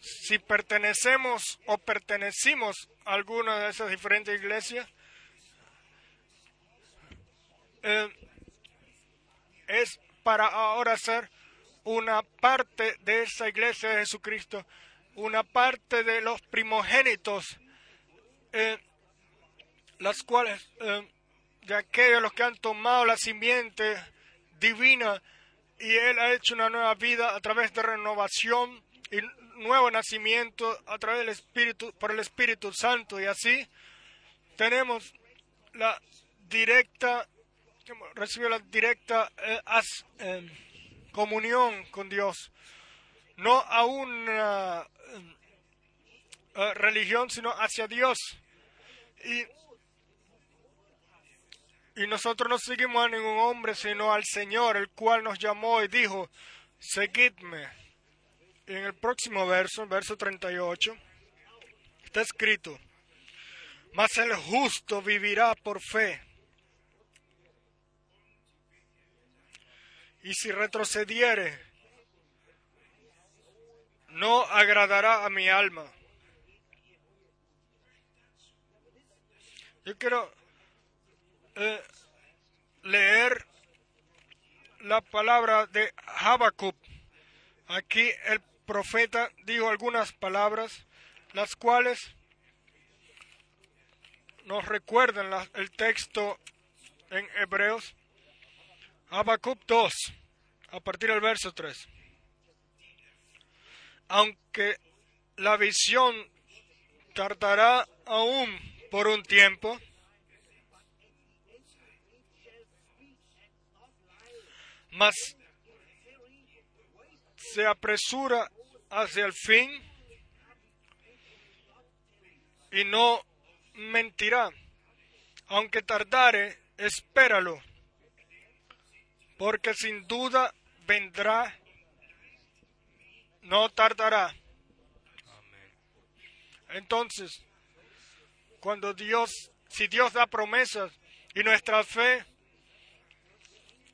Si pertenecemos o pertenecimos a alguna de esas diferentes iglesias, eh, es para ahora ser una parte de esa iglesia de Jesucristo, una parte de los primogénitos, eh, las cuales, eh, de aquellos los que han tomado la simiente divina y Él ha hecho una nueva vida a través de renovación y nuevo nacimiento a través del Espíritu, por el Espíritu Santo. Y así tenemos la directa recibió la directa eh, as, eh, comunión con Dios, no a una eh, religión, sino hacia Dios. Y, y nosotros no seguimos a ningún hombre, sino al Señor, el cual nos llamó y dijo, seguidme. Y en el próximo verso, verso 38, está escrito, mas el justo vivirá por fe. Y si retrocediere, no agradará a mi alma. Yo quiero eh, leer la palabra de Habacuc. Aquí el profeta dijo algunas palabras, las cuales nos recuerdan el texto en Hebreos. Habacuc 2, a partir del verso 3. Aunque la visión tardará aún por un tiempo, mas se apresura hacia el fin y no mentirá. Aunque tardare, espéralo, porque sin duda vendrá, no tardará. Entonces, cuando Dios, si Dios da promesas y nuestra fe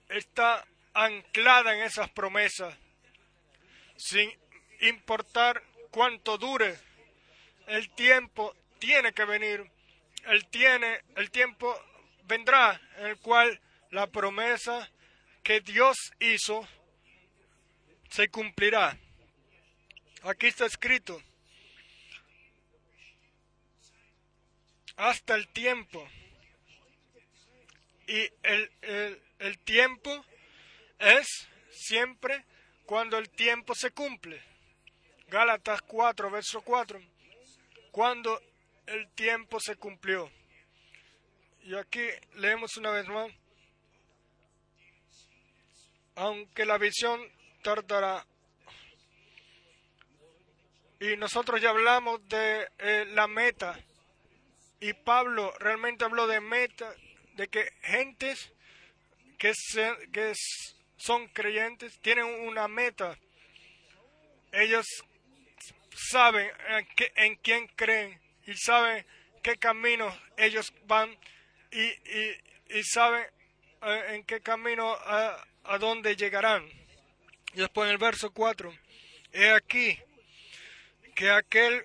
está anclada en esas promesas, sin importar cuánto dure, el tiempo tiene que venir, el, tiene, el tiempo vendrá en el cual la promesa que Dios hizo se cumplirá. Aquí está escrito, hasta el tiempo. Y el, el, el tiempo es siempre cuando el tiempo se cumple. Gálatas 4, verso 4. Cuando el tiempo se cumplió. Y aquí leemos una vez más. Aunque la visión tardará. Y nosotros ya hablamos de eh, la meta. Y Pablo realmente habló de meta, de que gentes que, se- que s- son creyentes tienen una meta. Ellos saben en, en quién creen y saben qué camino ellos van y, y- y saben eh, en qué camino a, a dónde llegarán. Y después en el verso 4, he aquí que aquel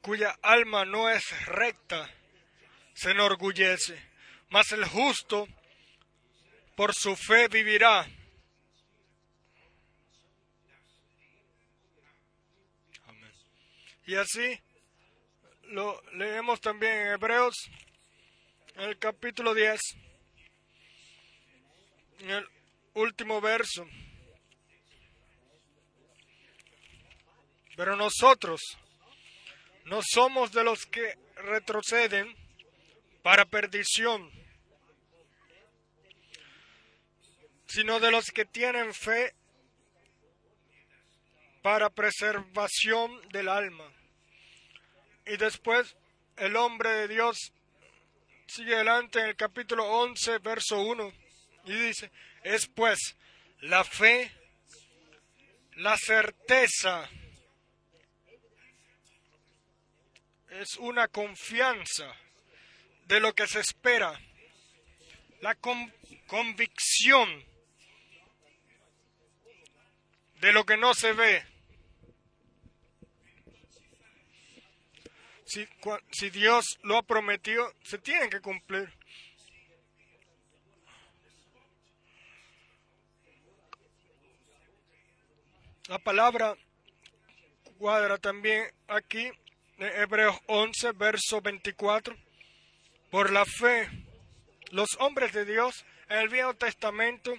cuya alma no es recta se enorgullece, mas el justo por su fe vivirá. Amén. Y así lo leemos también en Hebreos, en el capítulo 10, en el último verso. Pero nosotros no somos de los que retroceden para perdición, sino de los que tienen fe para preservación del alma. Y después el hombre de Dios sigue adelante en el capítulo 11, verso 1, y dice, es pues la fe, la certeza, es una confianza de lo que se espera, la con- convicción de lo que no se ve. Si, si Dios lo ha prometido, se tiene que cumplir. La palabra cuadra también aquí en Hebreos 11, verso 24. Por la fe, los hombres de Dios en el Viejo Testamento,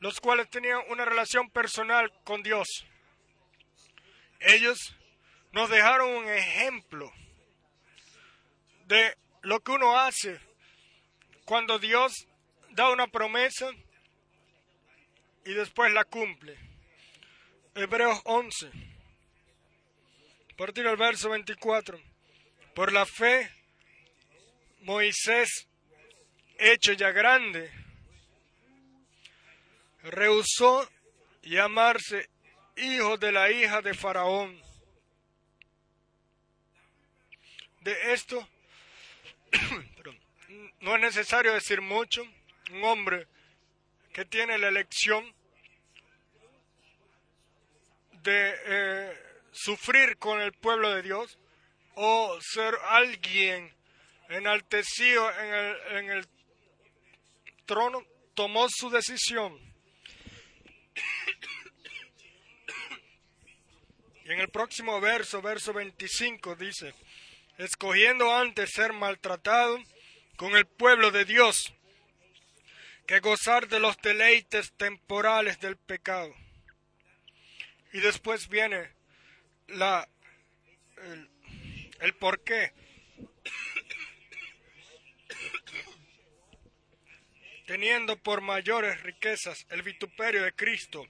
los cuales tenían una relación personal con Dios, ellos nos dejaron un ejemplo de lo que uno hace cuando Dios da una promesa y después la cumple. Hebreos 11, a partir del verso 24. Por la fe, Moisés, hecho ya grande, rehusó llamarse hijo de la hija de Faraón. De esto [CLEARS THROAT] no es necesario decir mucho. Un hombre que tiene la elección de eh, sufrir con el pueblo de Dios o ser alguien enaltecido en el, en el trono, tomó su decisión. En el próximo verso, verso 25, dice, escogiendo antes ser maltratado con el pueblo de Dios que gozar de los deleites temporales del pecado. Y después viene la, el, el por qué. [COUGHS] Teniendo por mayores riquezas el vituperio de Cristo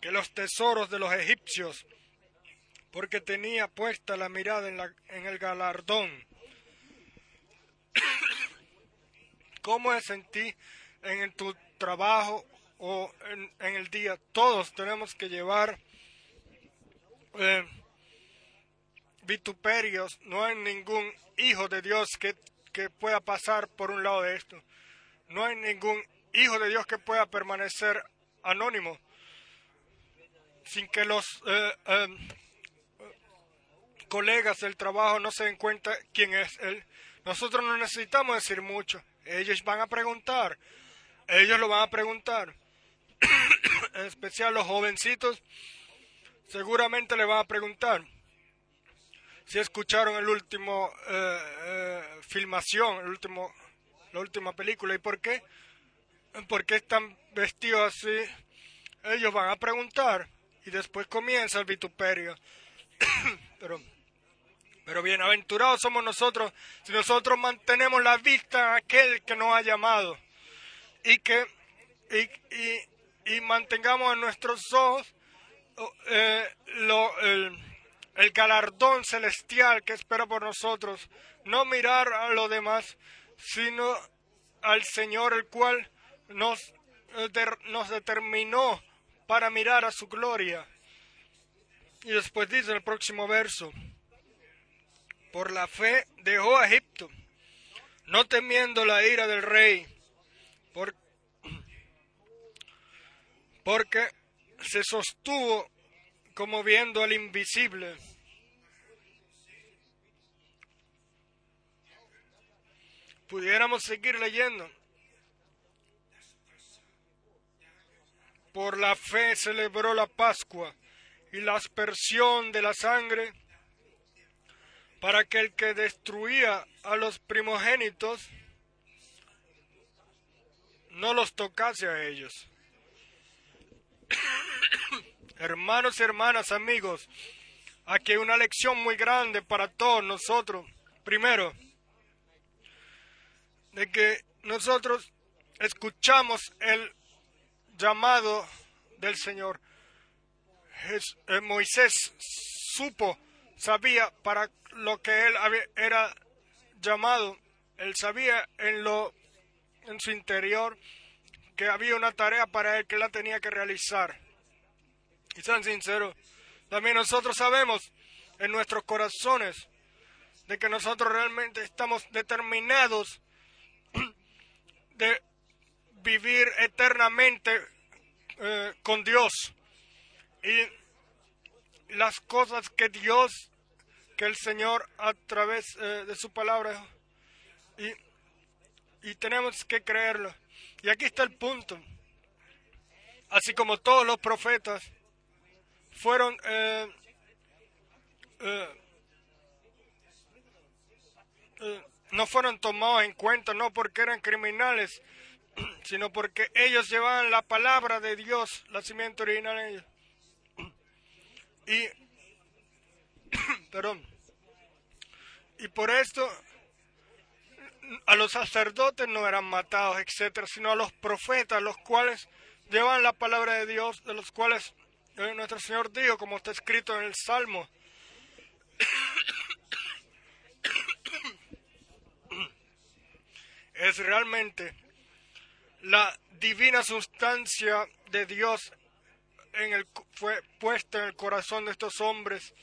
que los tesoros de los egipcios, porque tenía puesta la mirada en, la, en el galardón. [COUGHS] ¿Cómo es en ti en tu trabajo o en, el día, todos tenemos que llevar eh, vituperios. No hay ningún hijo de Dios que, que pueda pasar por un lado de esto. No hay ningún hijo de Dios que pueda permanecer anónimo sin que los eh, eh, colegas del trabajo no se den cuenta quién es él. Nosotros no necesitamos decir mucho. Ellos van a preguntar. Ellos lo van a preguntar. [COUGHS] en especial los jovencitos, seguramente le van a preguntar si escucharon el último eh, eh, filmación, el último, la última película y por qué, por qué están vestidos así. Ellos van a preguntar y después comienza el vituperio. [COUGHS] pero, pero bienaventurados somos nosotros si nosotros mantenemos la vista a aquel que nos ha llamado y que y, y, mantengamos en nuestros ojos eh, lo, el, el, galardón celestial que espera por nosotros, no mirar a lo demás, sino al Señor, el cual nos, de, nos determinó para mirar a su gloria. Y después dice el próximo verso, por la fe dejó a Egipto, no temiendo la ira del rey, por, porque se sostuvo como viendo al invisible. Pudiéramos seguir leyendo. Por la fe celebró la Pascua y la aspersión de la sangre para que el que destruía a los primogénitos no los tocase a ellos. [COUGHS] Hermanos y hermanas, amigos, aquí hay una lección muy grande para todos nosotros. Primero, de que nosotros escuchamos el llamado del Señor. Eh, Moisés supo, sabía para lo que él era llamado. Él sabía en lo en su interior que había una tarea para él que la tenía que realizar. Y sean sinceros, también nosotros sabemos en nuestros corazones de que nosotros realmente estamos determinados [CLEARS THROAT] de vivir eternamente eh, con Dios. Y las cosas que Dios, que el Señor a través eh, de su palabra, y, y tenemos que creerlo. Y aquí está el punto. Así como todos los profetas fueron eh, eh, no fueron tomados en cuenta no porque eran criminales, [CLEARS THROAT] sino porque ellos llevaban la palabra de Dios, la simiente original en ellos. Y, [COUGHS] perdón, y por esto a los sacerdotes no eran matados, etcétera, sino a los profetas, los cuales llevan la palabra de Dios, de los cuales eh, nuestro Señor dijo, como está escrito en el Salmo, [COUGHS] es realmente la divina sustancia de Dios en el, fue puesta en el corazón de estos hombres.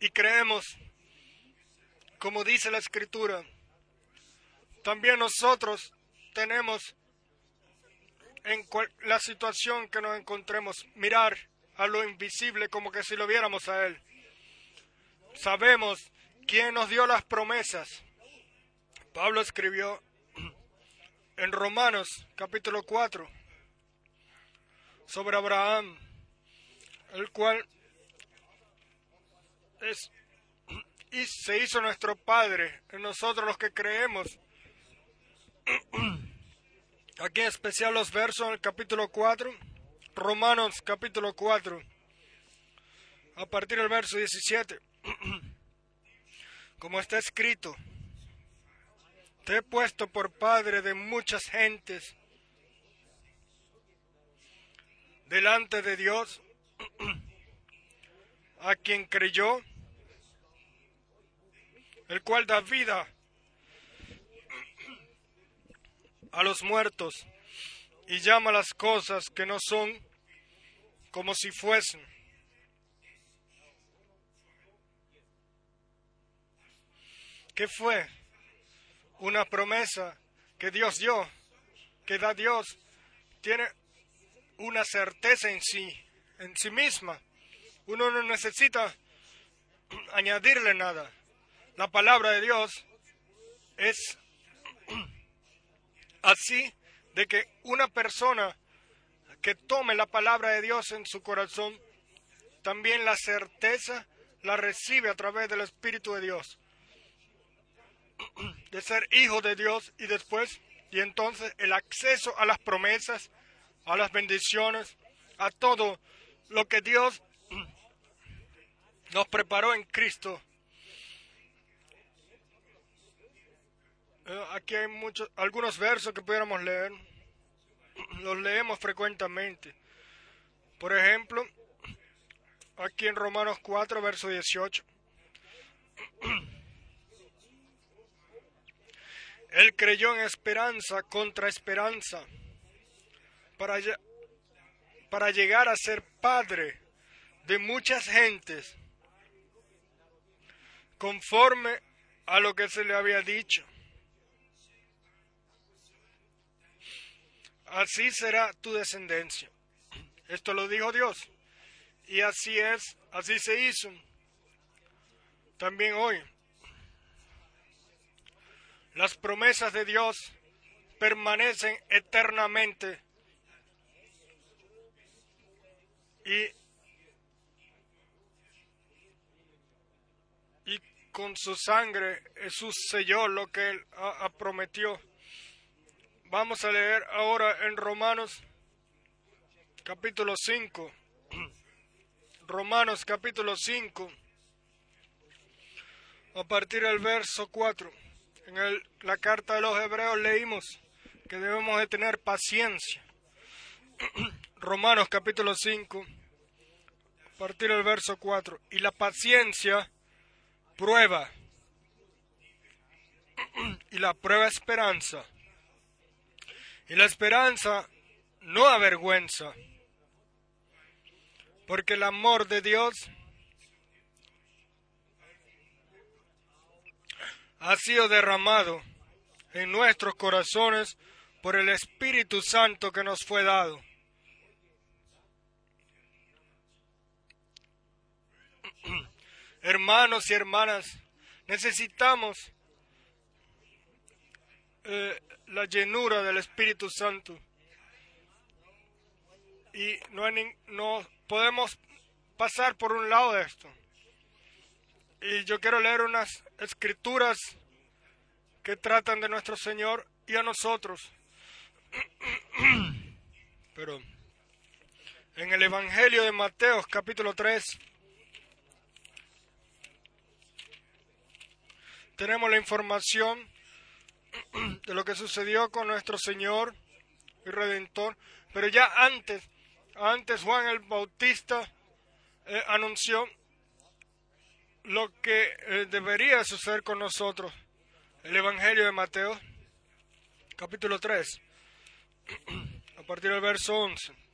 Y creemos, como dice la Escritura, también nosotros tenemos en la situación que nos encontremos, mirar a lo invisible como que si lo viéramos a Él. Sabemos quién nos dio las promesas. Pablo escribió [CLEARS THROAT] en Romanos capítulo 4 sobre Abraham, el cual es y se hizo nuestro Padre en nosotros los que creemos. [CLEARS THROAT] Aquí en especial los versos del capítulo 4, Romanos capítulo 4, a partir del verso 17. [CLEARS THROAT] Como está escrito, te he puesto por padre de muchas gentes delante de Dios, [CLEARS THROAT] a quien creyó, el cual da vida a los muertos y llama las cosas que no son como si fuesen. ¿Qué fue? Una promesa que Dios dio, que da Dios, tiene una certeza en sí, en sí misma. Uno no necesita añadirle nada. La palabra de Dios es así de que una persona que tome la palabra de Dios en su corazón, también la certeza la recibe a través del Espíritu de Dios, de ser hijo de Dios y después, y entonces el acceso a las promesas, a las bendiciones, a todo lo que Dios nos preparó en Cristo. Aquí hay muchos, algunos versos que pudiéramos leer. [CLEARS THROAT] Los leemos frecuentemente. Por ejemplo, aquí en Romanos 4, verso 18. [CLEARS THROAT] Él creyó en esperanza contra esperanza para, para llegar a ser padre de muchas gentes conforme a lo que se le había dicho. Así será tu descendencia. Esto lo dijo Dios. Y así es, así se hizo. También hoy las promesas de Dios permanecen eternamente y, y con su sangre Jesús selló lo que él prometió. Vamos a leer ahora en Romanos capítulo 5. [CLEARS THROAT] Romanos capítulo 5. A partir del verso 4. En la carta de los hebreos leímos que debemos de tener paciencia. [CLEARS THROAT] Romanos capítulo 5, a partir del verso 4. Y la paciencia prueba. [CLEARS THROAT] y la prueba esperanza. Y la esperanza no avergüenza. Porque el amor de Dios ha sido derramado en nuestros corazones por el Espíritu Santo que nos fue dado. [CLEARS THROAT] Hermanos y hermanas, necesitamos eh, la llenura del Espíritu Santo. Y no, no podemos pasar por un lado de esto. Y yo quiero leer unas escrituras que tratan de nuestro Señor y a nosotros. [COUGHS] Pero en el Evangelio de Mateo capítulo 3 tenemos la información [CLEARS THROAT] de lo que sucedió con nuestro Señor y Redentor. Pero ya antes, antes Juan el Bautista eh, anunció lo que eh, debería suceder con nosotros. El Evangelio de Mateo, capítulo 3, [CLEARS THROAT] a partir del verso 11.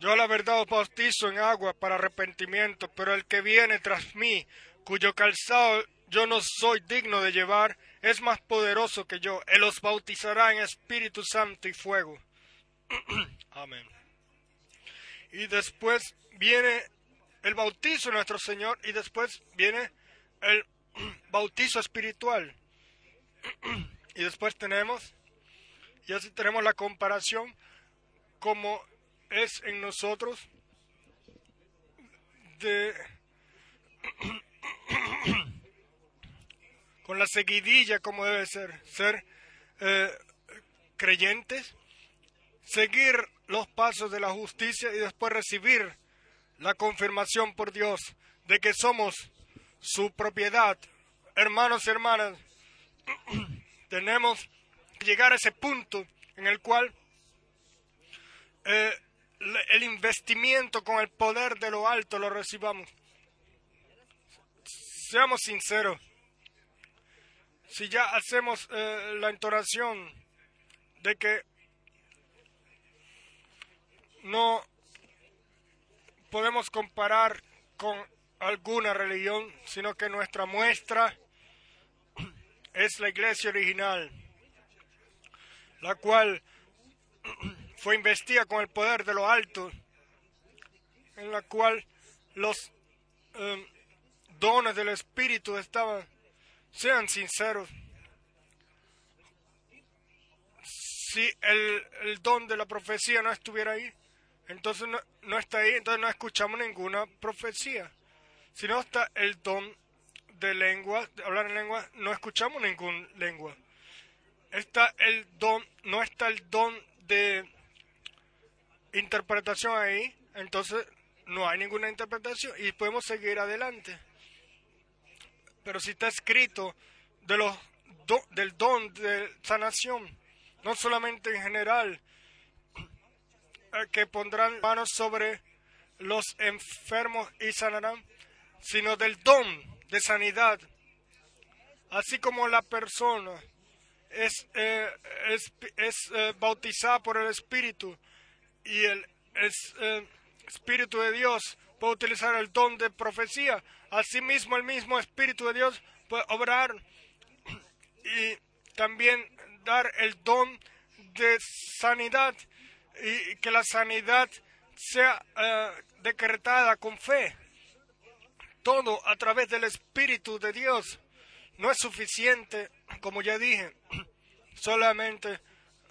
Yo la verdad os bautizo en agua para arrepentimiento, pero el que viene tras mí, cuyo calzado yo no soy digno de llevar, es más poderoso que yo. Él os bautizará en Espíritu Santo y fuego. [CLEARS THROAT] Amén. Y después viene el bautizo de nuestro Señor y después viene el [CLEARS THROAT] bautizo espiritual. [CLEARS THROAT] y después tenemos, y así tenemos la comparación como es en nosotros de [COUGHS] con la seguidilla como debe ser, ser eh, creyentes, seguir los pasos de la justicia y después recibir la confirmación por Dios de que somos su propiedad. Hermanos y hermanas, [COUGHS] tenemos que llegar a ese punto en el cual eh, el investimiento con el poder de lo alto lo recibamos. Seamos sinceros. Si ya hacemos eh, la entonación de que no podemos comparar con alguna religión, sino que nuestra muestra es la iglesia original, la cual fue investida con el poder de lo alto, en la cual los em, dones del Espíritu estaban, sean sinceros. Si el, el don de la profecía no estuviera ahí, entonces no, no, está ahí, entonces no escuchamos ninguna profecía. Si no está el don de lengua, de hablar en lengua, no escuchamos ninguna lengua. Está el don, no está el don de interpretación ahí, entonces no hay ninguna interpretación y podemos seguir adelante. Pero si está escrito de los del don de sanación, no solamente en general, eh, que pondrán manos sobre los enfermos y sanarán, sino del don de sanidad, así como la persona es, eh, es, es eh, bautizada por el Espíritu, y el eh, Espíritu de Dios puede utilizar el don de profecía, asimismo el mismo Espíritu de Dios puede obrar y también dar el don de sanidad y que la sanidad sea eh, decretada con fe. Todo a través del Espíritu de Dios. No es suficiente, como ya dije, [CLEARS THROAT] solamente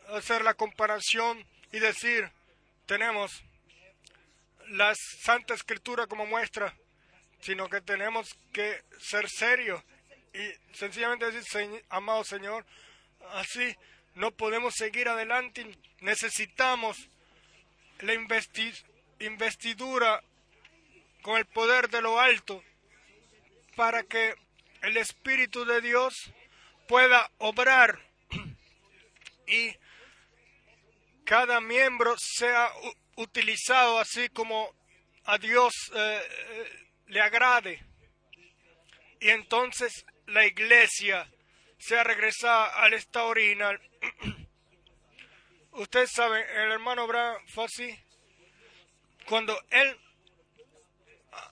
hacer la comparación y decir, tenemos la Santa Escritura como muestra, sino que tenemos que ser serios y sencillamente decir, amado Señor, así no podemos seguir adelante, necesitamos la investidura con el poder de lo alto para que el Espíritu de Dios pueda obrar [CLEARS THROAT] y cada miembro sea utilizado así como a Dios eh, eh, le agrade. Y entonces la iglesia sea regresada al estado original. [CLEARS THROAT] Ustedes saben, el hermano Abraham fue así. Cuando él ah,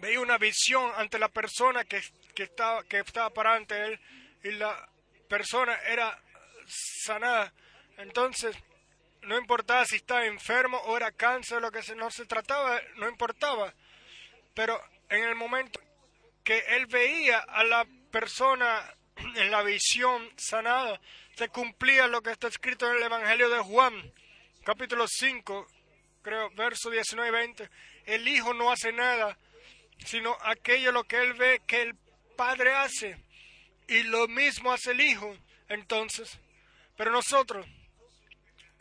veía una visión ante la persona que, que, estaba, que estaba para ante él y la persona era sanada, entonces, no importaba si estaba enfermo o era cáncer, lo que se, no se trataba, no importaba. Pero en el momento que él veía a la persona [CLEARS THROAT] en la visión sanada, se cumplía lo que está escrito en el Evangelio de Juan, capítulo 5, creo, verso 19 y 20. El Hijo no hace nada, sino aquello lo que él ve que el Padre hace. Y lo mismo hace el Hijo. Entonces, pero nosotros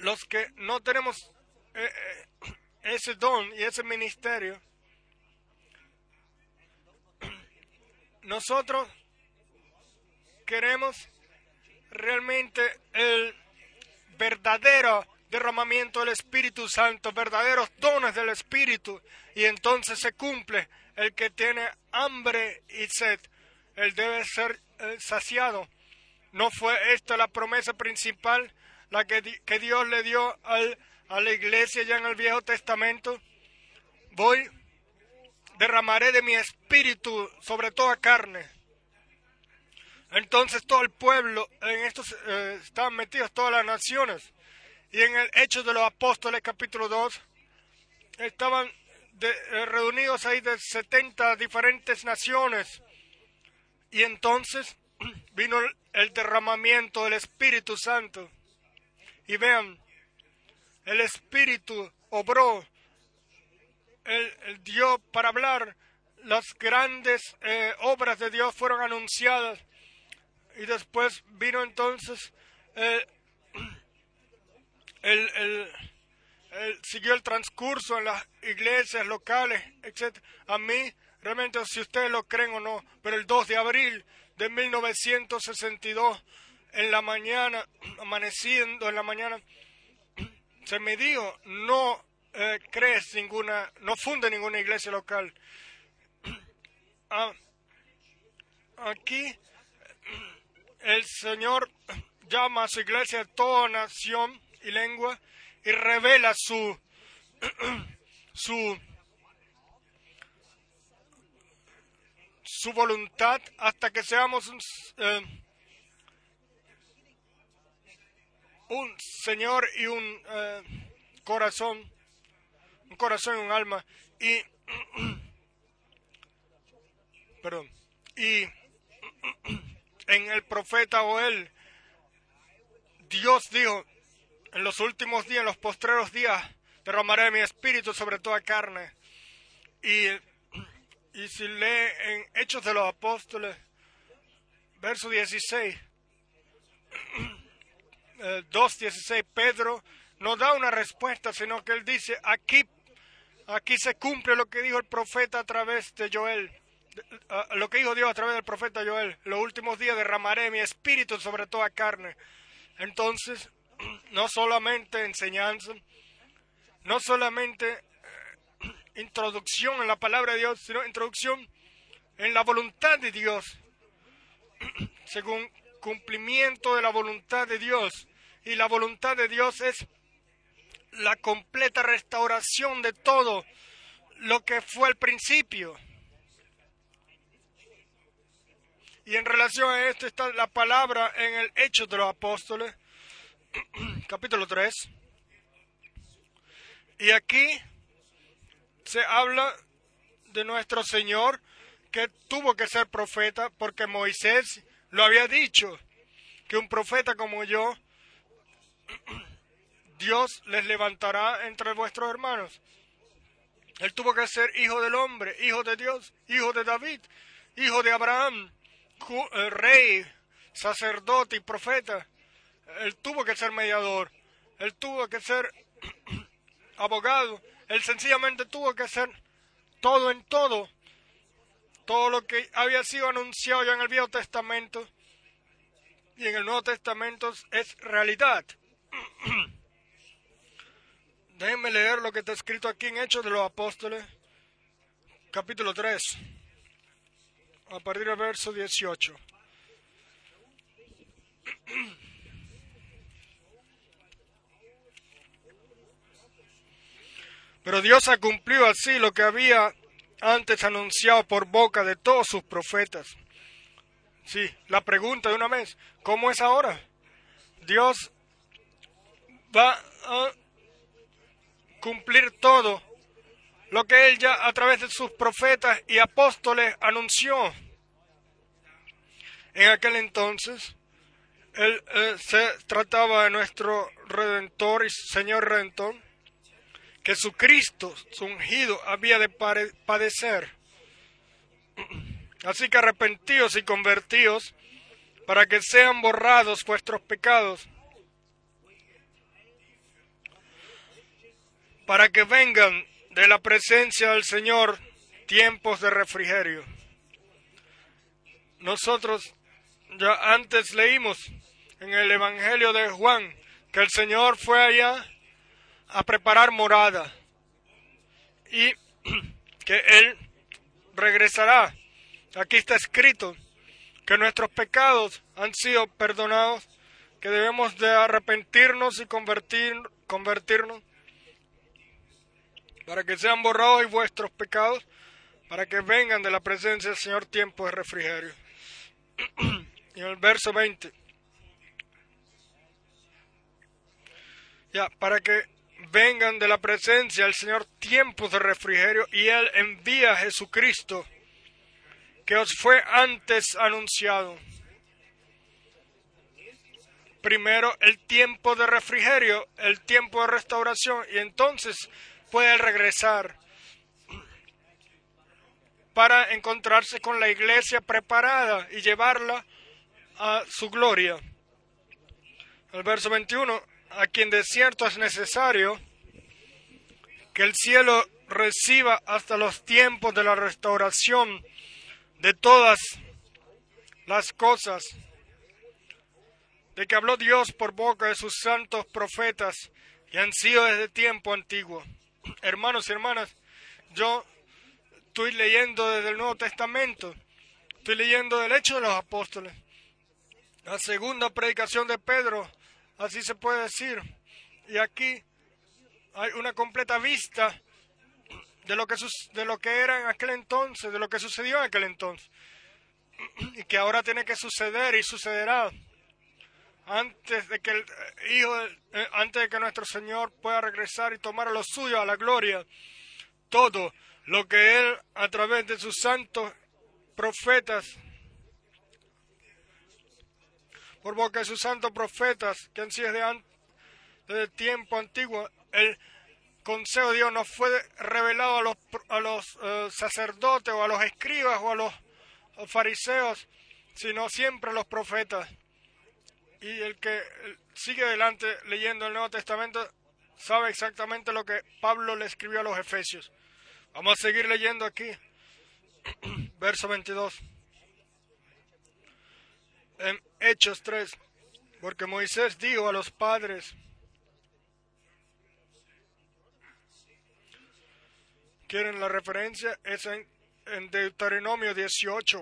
los que no tenemos eh, eh, ese don y ese ministerio, nosotros queremos realmente el verdadero derramamiento del Espíritu Santo, verdaderos dones del Espíritu, y entonces se cumple el que tiene hambre y sed, él debe ser eh, saciado. ¿No fue esta la promesa principal, la que, que Dios le dio al, a la iglesia ya en el Viejo Testamento? Voy, derramaré de mi espíritu sobre toda carne. Entonces todo el pueblo, en estos eh, estaban metidos todas las naciones. Y en el Hecho de los Apóstoles, capítulo 2, estaban eh, reunidos ahí de 70 diferentes naciones. Y entonces [CLEARS THROAT] vino el derramamiento del Espíritu Santo. Y vean, el Espíritu obró, dio para hablar, las grandes eh, obras de Dios fueron anunciadas. Y después vino entonces el, el siguió el transcurso en las iglesias locales, etc. A mí, realmente, si ustedes lo creen o no, pero el 2 de abril de 1962, en la mañana, amaneciendo en la mañana, se me dijo, no eh, crees ninguna, no funde ninguna iglesia local. Ah, aquí el Señor llama a su iglesia de toda nación y lengua y revela su, su, su voluntad hasta que seamos eh, un Señor y un eh, corazón, un corazón y un alma. Y, [CLEARS THROAT] perdón, y [CLEARS THROAT] en el profeta Joel, Dios dijo, en los últimos días, en los postreros días, derramaré mi espíritu sobre toda carne. Y, [CLEARS THROAT] y si lee en Hechos de los Apóstoles, verso 16, 2.16, eh, Pedro no da una respuesta, sino que él dice, aquí, aquí se cumple lo que dijo el profeta a través de Joel, lo que dijo Dios a través del profeta Joel, los últimos días derramaré mi espíritu sobre toda carne. Entonces, [CLEARS THROAT] no solamente enseñanza, no solamente eh, [CLEARS THROAT] introducción en la palabra de Dios, sino introducción en la voluntad de Dios, [CLEARS THROAT] según cumplimiento de la voluntad de Dios. Y la voluntad de Dios es la completa restauración de todo lo que fue al principio. Y en relación a esto está la palabra en el Hecho de los Apóstoles, [CLEARS THROAT] capítulo 3. Y aquí se habla de nuestro Señor que tuvo que ser profeta porque Moisés lo había dicho, que un profeta como yo, Dios les levantará entre vuestros hermanos. Él tuvo que ser hijo del hombre, hijo de Dios, hijo de David, hijo de Abraham, eh, rey, sacerdote y profeta. Él tuvo que ser mediador, él tuvo que ser [CLEARS THROAT] abogado, él sencillamente tuvo que ser todo en todo. Todo lo que había sido anunciado ya en el Viejo Testamento y en el Nuevo Testamento es realidad. [CLEARS THROAT] Déjenme leer lo que está escrito aquí en Hechos de los Apóstoles, capítulo 3, a partir del verso 18. [CLEARS THROAT] Pero Dios ha cumplido así lo que había antes anunciado por boca de todos sus profetas. Sí, la pregunta de una vez, ¿cómo es ahora? Dios va a cumplir todo lo que Él ya a través de sus profetas y apóstoles anunció. En aquel entonces, Él eh, se trataba de nuestro Redentor y Señor Redentor Jesucristo, su ungido, había de padecer. Así que arrepentíos y convertíos para que sean borrados vuestros pecados, para que vengan de la presencia del Señor tiempos de refrigerio. Nosotros ya antes leímos en el Evangelio de Juan que el Señor fue allá a preparar morada y [CLEARS THROAT] que Él regresará. Aquí está escrito que nuestros pecados han sido perdonados, que debemos de arrepentirnos y convertir, convertirnos para que sean borrados vuestros pecados, para que vengan de la presencia del Señor tiempo de refrigerio. y [CLEARS THROAT] en el verso 20. Ya, para que vengan de la presencia del Señor tiempos de refrigerio y Él envía a Jesucristo que os fue antes anunciado. Primero el tiempo de refrigerio, el tiempo de restauración y entonces puede regresar para encontrarse con la iglesia preparada y llevarla a su gloria. El verso 21, a quien de cierto es necesario que el cielo reciba hasta los tiempos de la restauración de todas las cosas de que habló Dios por boca de sus santos profetas que han sido desde tiempo antiguo. Hermanos y hermanas, yo estoy leyendo desde el Nuevo Testamento, estoy leyendo del hecho de los apóstoles, la segunda predicación de Pedro, así se puede decir, y aquí hay una completa vista de lo que, de lo que era en aquel entonces, de lo que sucedió en aquel entonces, [CLEARS THROAT] y que ahora tiene que suceder y sucederá antes de que el hijo eh, antes de que nuestro Señor pueda regresar y tomar a lo suyo a la gloria todo lo que él a través de sus santos profetas por boca de sus santos profetas que han sido de desde tiempo antiguo el consejo de Dios no fue revelado a los, a los eh, sacerdotes o a los escribas o a los fariseos, sino siempre a los profetas. Y el que sigue adelante leyendo el Nuevo Testamento sabe exactamente lo que Pablo le escribió a los Efesios. Vamos a seguir leyendo aquí, [CLEARS THROAT] verso 22. En Hechos 3, porque Moisés dijo a los padres, quieren la referencia, es en, Deuteronomio 18.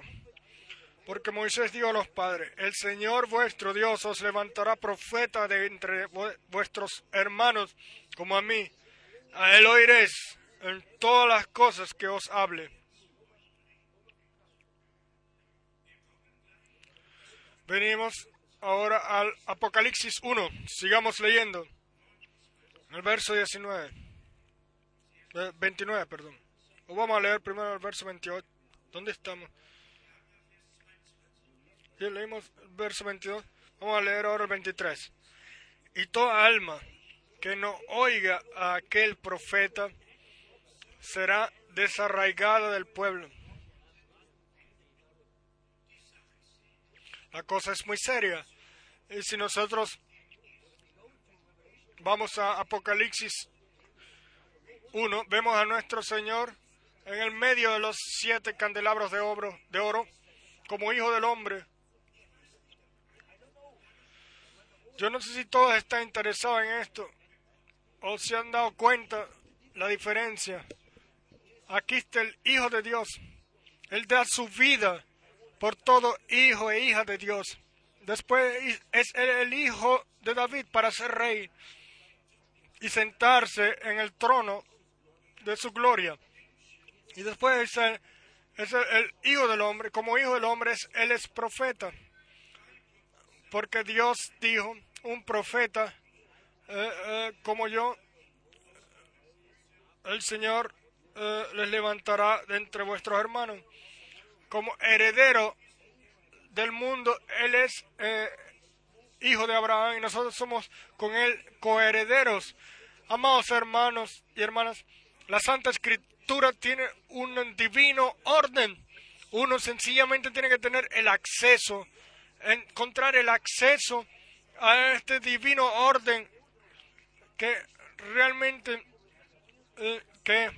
Porque Moisés dijo a los padres, el Señor vuestro Dios os levantará profeta de entre vuestros hermanos como a mí. A él oiréis en todas las cosas que os hable. Venimos ahora al Apocalipsis 1. Sigamos leyendo. El verso 19. 29, perdón. O vamos a leer primero el verso 28. ¿Dónde estamos? Ya leímos verso 22. Vamos a leer ahora el 23. Y toda alma que no oiga a aquel profeta será desarraigada del pueblo. La cosa es muy seria. Y si nosotros vamos a Apocalipsis uno, vemos a nuestro Señor en el medio de los siete candelabros de oro, de oro como hijo del hombre. Yo no sé si todos están interesados en esto o se han dado cuenta la diferencia. Aquí está el Hijo de Dios. Él da su vida por todo hijo e hija de Dios. Después es el Hijo de David para ser rey y sentarse en el trono de su gloria. Y después es el, Hijo del Hombre. Como Hijo del Hombre, es, Él es profeta. Porque Dios dijo, un profeta eh, eh, como yo, el Señor eh, les levantará de entre vuestros hermanos. Como heredero del mundo, Él es hijo de Abraham y nosotros somos con Él coherederos. Amados hermanos y hermanas, la Santa Escritura tiene un divino orden. Uno sencillamente tiene que tener el acceso, encontrar el acceso a este divino orden que realmente eh, que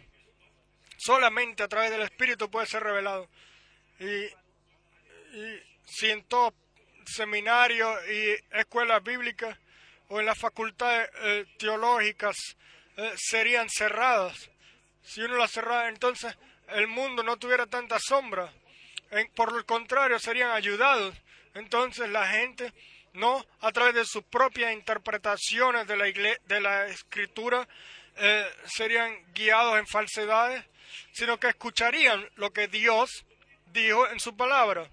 solamente a través del Espíritu puede ser revelado. Y, si en todo seminario y escuelas bíblicas o en las facultades eh, teológicas eh, serían cerradas. Si uno las cerrara, entonces el mundo no tuviera tanta sombra. En- por el contrario, serían ayudados. Entonces la gente no a través de sus propias interpretaciones de la, de la escritura eh, serían guiados en falsedades, sino que escucharían lo que Dios dijo en su palabra.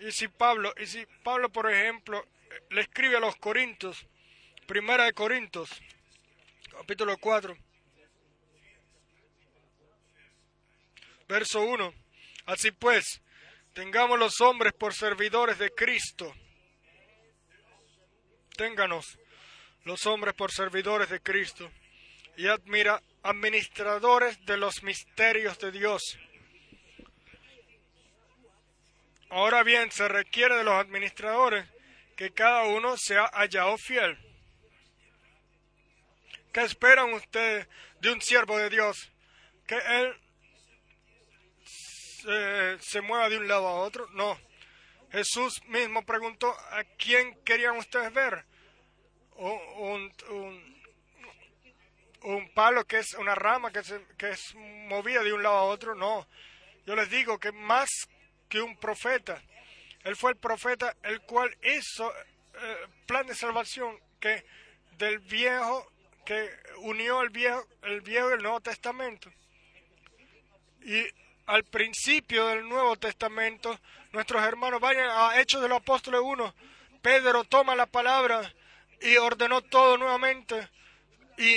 Y si Pablo, y si Pablo, por ejemplo, le escribe a los Corintios, Primera de Corintios, capítulo 4, verso 1. Así pues, tengamos los hombres por servidores de Cristo. Ténganos los hombres por servidores de Cristo y admira administradores de los misterios de Dios. Ahora bien, se requiere de los administradores que cada uno sea hallado fiel. ¿Qué esperan ustedes de un siervo de Dios? Que él se, se mueva de un lado a otro. No. Jesús mismo preguntó a quién querían ustedes ver. Un, un, un- un palo que es una rama que, se- que es movida de un lado a otro. No. Yo les digo que más que un profeta, él fue el profeta el cual hizo eh, plan de salvación que del viejo que unió el viejo el viejo y el nuevo testamento y al principio del nuevo testamento nuestros hermanos vayan a Hechos de los Apóstoles 1 Pedro toma la palabra y ordenó todo nuevamente y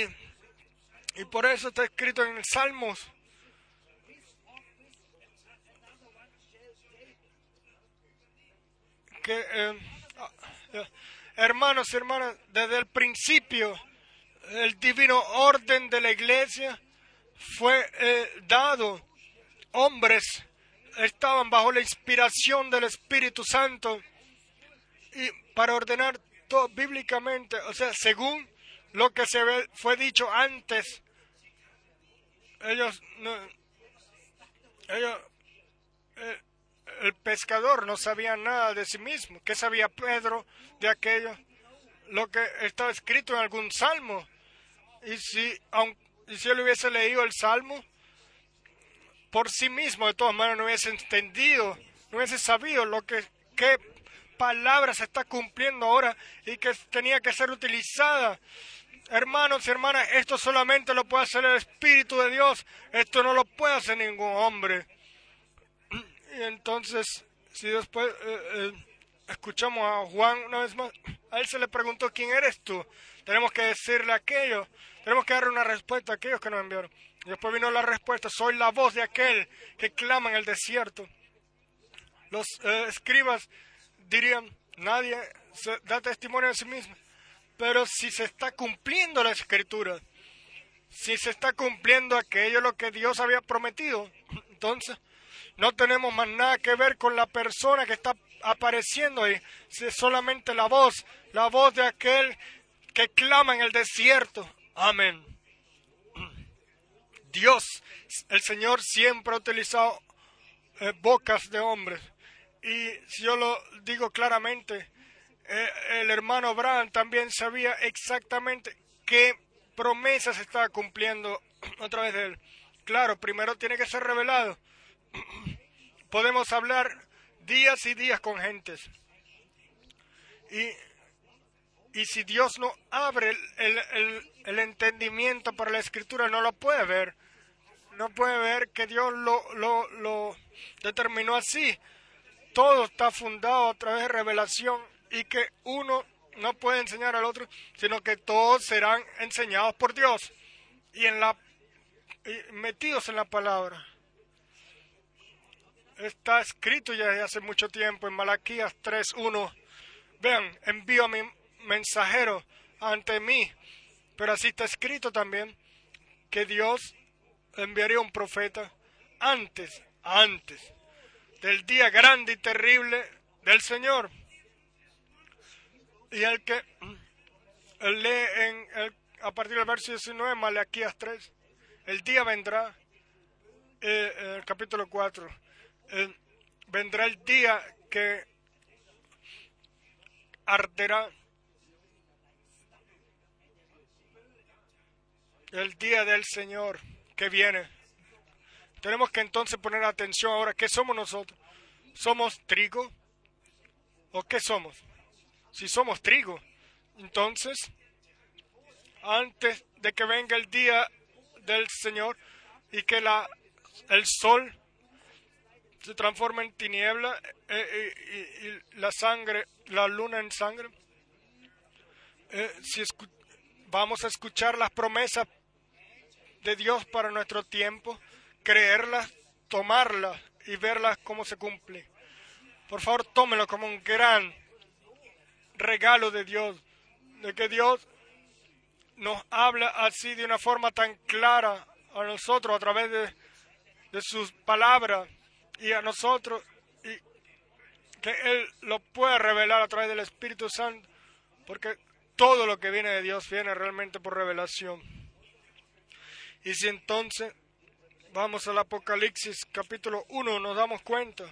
y por eso está escrito en Salmos que eh, hermanos y hermanas, desde el principio el divino orden de la iglesia fue eh, dado. Hombres estaban bajo la inspiración del Espíritu Santo y para ordenar todo bíblicamente, o sea, según lo que se ve- fue dicho antes, ellos no, ellos eh, el pescador no sabía nada de sí mismo. ¿Qué sabía Pedro de aquello? Lo que estaba escrito en algún salmo. Y si, aun- y si él hubiese leído el salmo por sí mismo, de todas maneras no hubiese entendido, no hubiese sabido lo que, qué palabra se está cumpliendo ahora y que tenía que ser utilizada. Hermanos y hermanas, esto solamente lo puede hacer el Espíritu de Dios. Esto no lo puede hacer ningún hombre. Y entonces, si después eh, eh, escuchamos a Juan una vez más, a él se le preguntó quién eres tú. Tenemos que decirle aquello, tenemos que darle una respuesta a aquellos que nos enviaron. Después vino la respuesta, soy la voz de aquel que clama en el desierto. Los eh, escribas dirían, nadie se da testimonio de sí mismo. Pero si se está cumpliendo la escritura, si se está cumpliendo aquello lo que Dios había prometido, entonces no tenemos más nada que ver con la persona que está apareciendo ahí. Si es solamente la voz, la voz de aquel que clama en el desierto. Amén. Dios, el Señor siempre ha utilizado eh, bocas de hombres. Y si yo lo digo claramente, eh, el hermano Abraham también sabía exactamente qué promesa se estaba cumpliendo a través de él. Claro, primero tiene que ser revelado. [CLEARS THROAT] Podemos hablar días y días con gentes. Y, y si Dios no abre el- el- el entendimiento para la escritura, no lo puede ver. No puede ver que Dios lo, lo, lo determinó así. Todo está fundado a través de revelación y que uno no puede enseñar al otro, sino que todos serán enseñados por Dios y en la metidos en la palabra. Está escrito ya hace mucho tiempo en Malaquías 3:1. Vean, envío a mi mensajero ante mí, pero así está escrito también que Dios enviaría un profeta antes, antes del día grande y terrible del Señor. Y el que él lee en el- a partir del verso 19, Malaquías 3, el día vendrá, eh, eh, el capítulo 4, eh, vendrá el día que arderá el día del Señor que viene. Tenemos que entonces poner atención ahora, ¿qué somos nosotros? ¿Somos trigo? ¿O qué somos? Si somos trigo, entonces, antes de que venga el día del Señor y que la, el sol se transforme en tiniebla eh, eh, y, y la sangre, la luna en sangre, eh, si vamos a escuchar las promesas de Dios para nuestro tiempo, creerlas, tomarlas y verlas cómo se cumple. Por favor, tómelo como un gran regalo de Dios, de que Dios nos habla así de una forma tan clara a nosotros a través de, sus palabras y a nosotros y que Él lo puede revelar a través del Espíritu Santo, porque todo lo que viene de Dios viene realmente por revelación. Y si entonces vamos al Apocalipsis capítulo 1, nos damos cuenta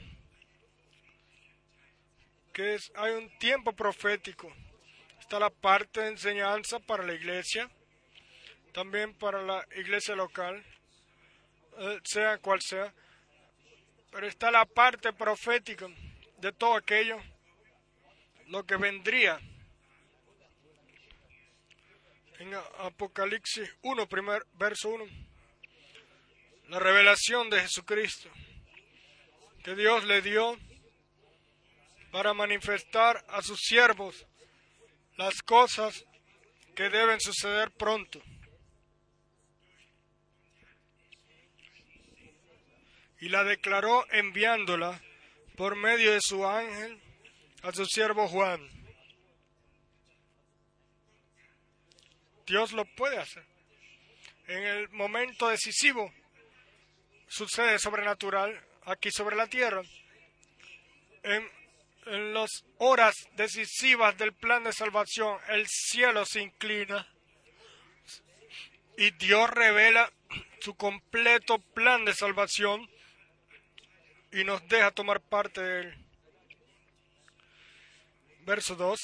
que es, hay un tiempo profético. Está la parte de enseñanza para la iglesia, también para la iglesia local, eh, sea cual sea, pero está la parte profética de todo aquello, lo que vendría. En Apocalipsis 1, primer verso 1, la revelación de Jesucristo que Dios le dio para manifestar a sus siervos las cosas que deben suceder pronto. Y la declaró enviándola por medio de su ángel a su siervo Juan. Dios lo puede hacer. En el momento decisivo sucede sobrenatural aquí sobre la tierra. En en las horas decisivas del plan de salvación, el cielo se inclina y Dios revela su completo plan de salvación y nos deja tomar parte de él. Verso 2.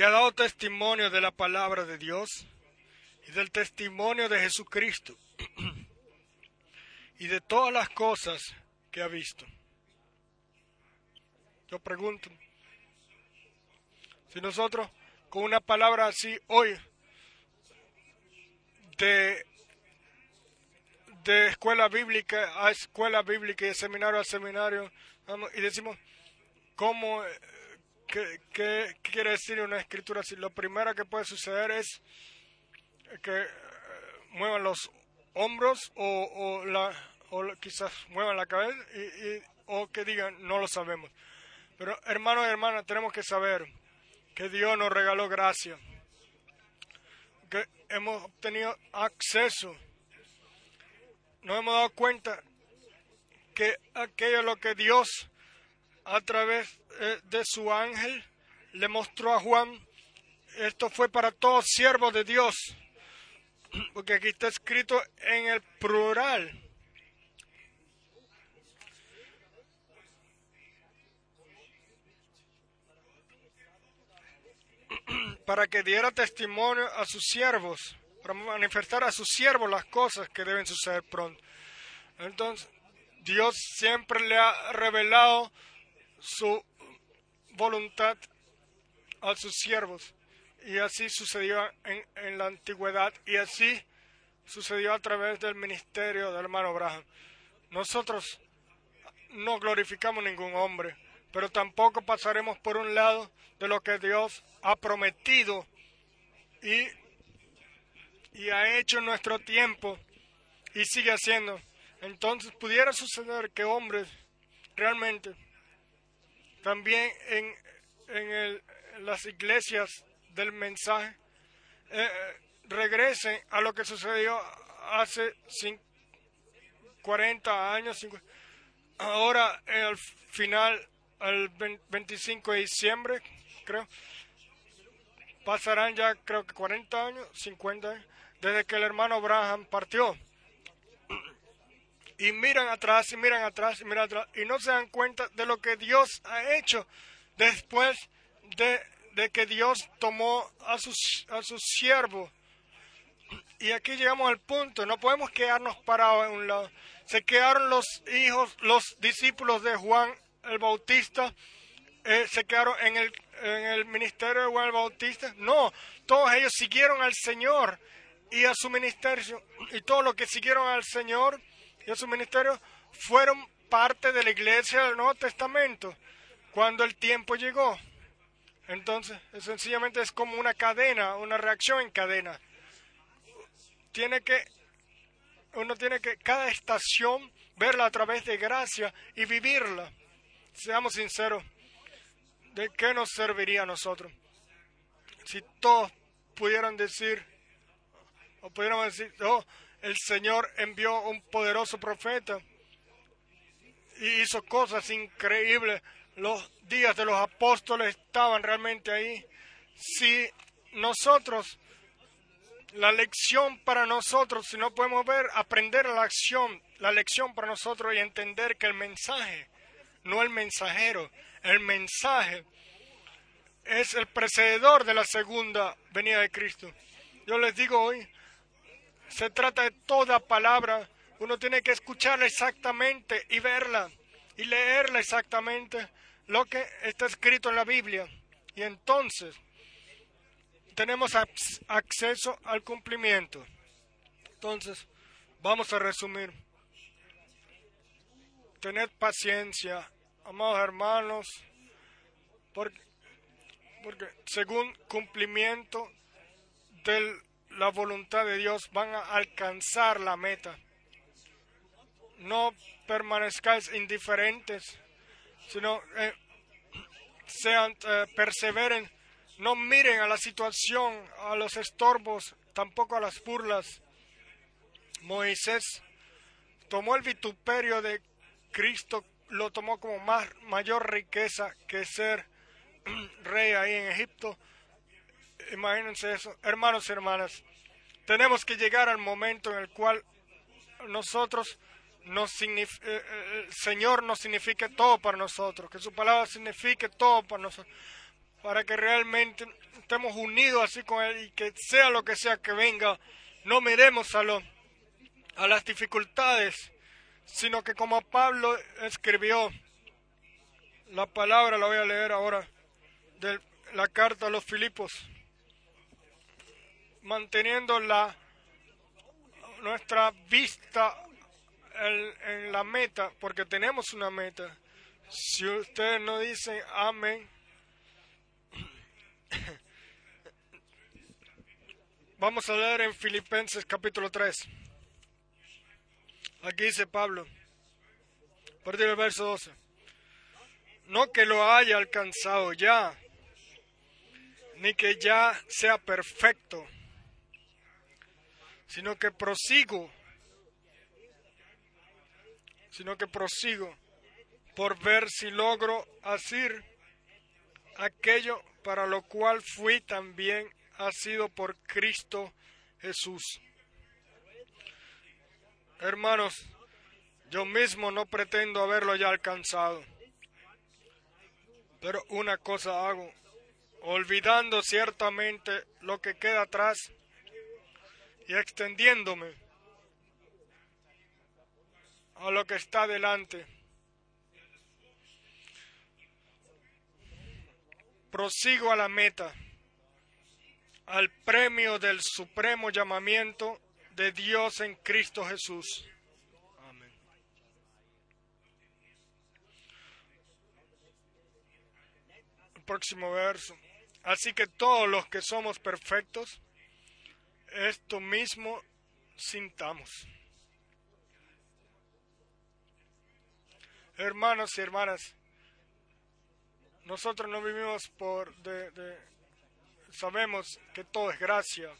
Que ha dado testimonio de la palabra de Dios y del testimonio de Jesucristo y de todas las cosas que ha visto. Yo pregunto, si nosotros con una palabra así hoy de, de escuela bíblica a escuela bíblica y de seminario a seminario y decimos cómo qué, quiere decir una escritura así, lo primero que puede suceder es que eh, muevan los hombros o, o quizás muevan la cabeza o que digan no lo sabemos. Pero hermanos y hermanas, tenemos que saber que Dios nos regaló gracia, que hemos obtenido acceso, nos hemos dado cuenta que aquello lo que Dios a través de su ángel le mostró a Juan, esto fue para todos siervos de Dios, [CLEARS THROAT] porque aquí está escrito en el plural. [CLEARS THROAT] para que diera testimonio a sus siervos, para manifestar a sus siervos las cosas que deben suceder pronto. Entonces, Dios siempre le ha revelado su voluntad a sus siervos. Y así sucedió en, en la antigüedad y así sucedió a través del ministerio del hermano Abraham. Nosotros no glorificamos ningún hombre, pero tampoco pasaremos por un lado de lo que Dios ha prometido y, y ha hecho en nuestro tiempo y sigue haciendo. Entonces pudiera suceder que hombres realmente también en, en, el, las iglesias del mensaje eh, regresen a lo que sucedió hace 40 años. 50, ahora al final, el 25 de diciembre, creo, pasarán ya creo que 40 años, 50 años, desde que el hermano Abraham partió. Y miran atrás y miran atrás y miran atrás y no se dan cuenta de lo que Dios ha hecho después de, de que Dios tomó a sus, a sus siervos. Y aquí llegamos al punto, no podemos quedarnos parados en un lado. Se quedaron los hijos, los discípulos de Juan el Bautista, eh, se quedaron en el, en el ministerio de Juan el Bautista. No, todos ellos siguieron al Señor y a su ministerio. Y todos los que siguieron al Señor y a su ministerio fueron parte de la iglesia del Nuevo Testamento cuando el tiempo llegó. Entonces, sencillamente es como una cadena, una reacción en cadena. Tiene que, uno tiene que, cada estación, verla a través de gracia y vivirla. Seamos sinceros, ¿de qué nos serviría a nosotros? Si todos pudieran decir, o pudiéramos decir, oh, el Señor envió un poderoso profeta y hizo cosas increíbles los días de los apóstoles estaban realmente ahí. Si nosotros, la lección para nosotros, si no podemos ver, aprender la acción, la lección para nosotros y entender que el mensaje, no el mensajero, el mensaje es el precededor de la segunda venida de Cristo. Yo les digo hoy, se trata de toda palabra, uno tiene que escucharla exactamente y verla y leerla exactamente lo que está escrito en la Biblia. Y entonces tenemos acceso al cumplimiento. Entonces, vamos a resumir. Tened paciencia, amados hermanos, porque, porque según cumplimiento de la voluntad de Dios van a alcanzar la meta. No permanezcáis indiferentes sino eh, sean, eh, perseveren, no miren a la situación, a los estorbos, tampoco a las burlas. Moisés tomó el vituperio de Cristo, lo tomó como más, mayor riqueza que ser [CLEARS THROAT] rey ahí en Egipto. Imagínense eso. Hermanos y hermanas, tenemos que llegar al momento en el cual nosotros no eh, eh, el Señor nos signifique todo para nosotros, que su palabra signifique todo para nosotros, para que realmente estemos unidos así con Él y que sea lo que sea que venga, no miremos a, lo, a las dificultades, sino que como Pablo escribió, la palabra la voy a leer ahora, de la carta a los Filipos, manteniendo la, nuestra vista en la meta, porque tenemos una meta. Si ustedes no dicen amén, [COUGHS] vamos a leer en Filipenses capítulo 3. Aquí dice Pablo, a partir del verso 12, no que lo haya alcanzado ya, ni que ya sea perfecto, sino que prosigo sino que prosigo por ver si logro hacer aquello para lo cual fui también sido por Cristo Jesús. Hermanos, yo mismo no pretendo haberlo ya alcanzado, pero una cosa hago, olvidando ciertamente lo que queda atrás y extendiéndome a lo que está delante. Prosigo a la meta, al premio del supremo llamamiento de Dios en Cristo Jesús. Amén. Próximo verso. Así que todos los que somos perfectos, esto mismo sintamos. hermanos y hermanas, nosotros no vivimos por de, sabemos que todo es gracia.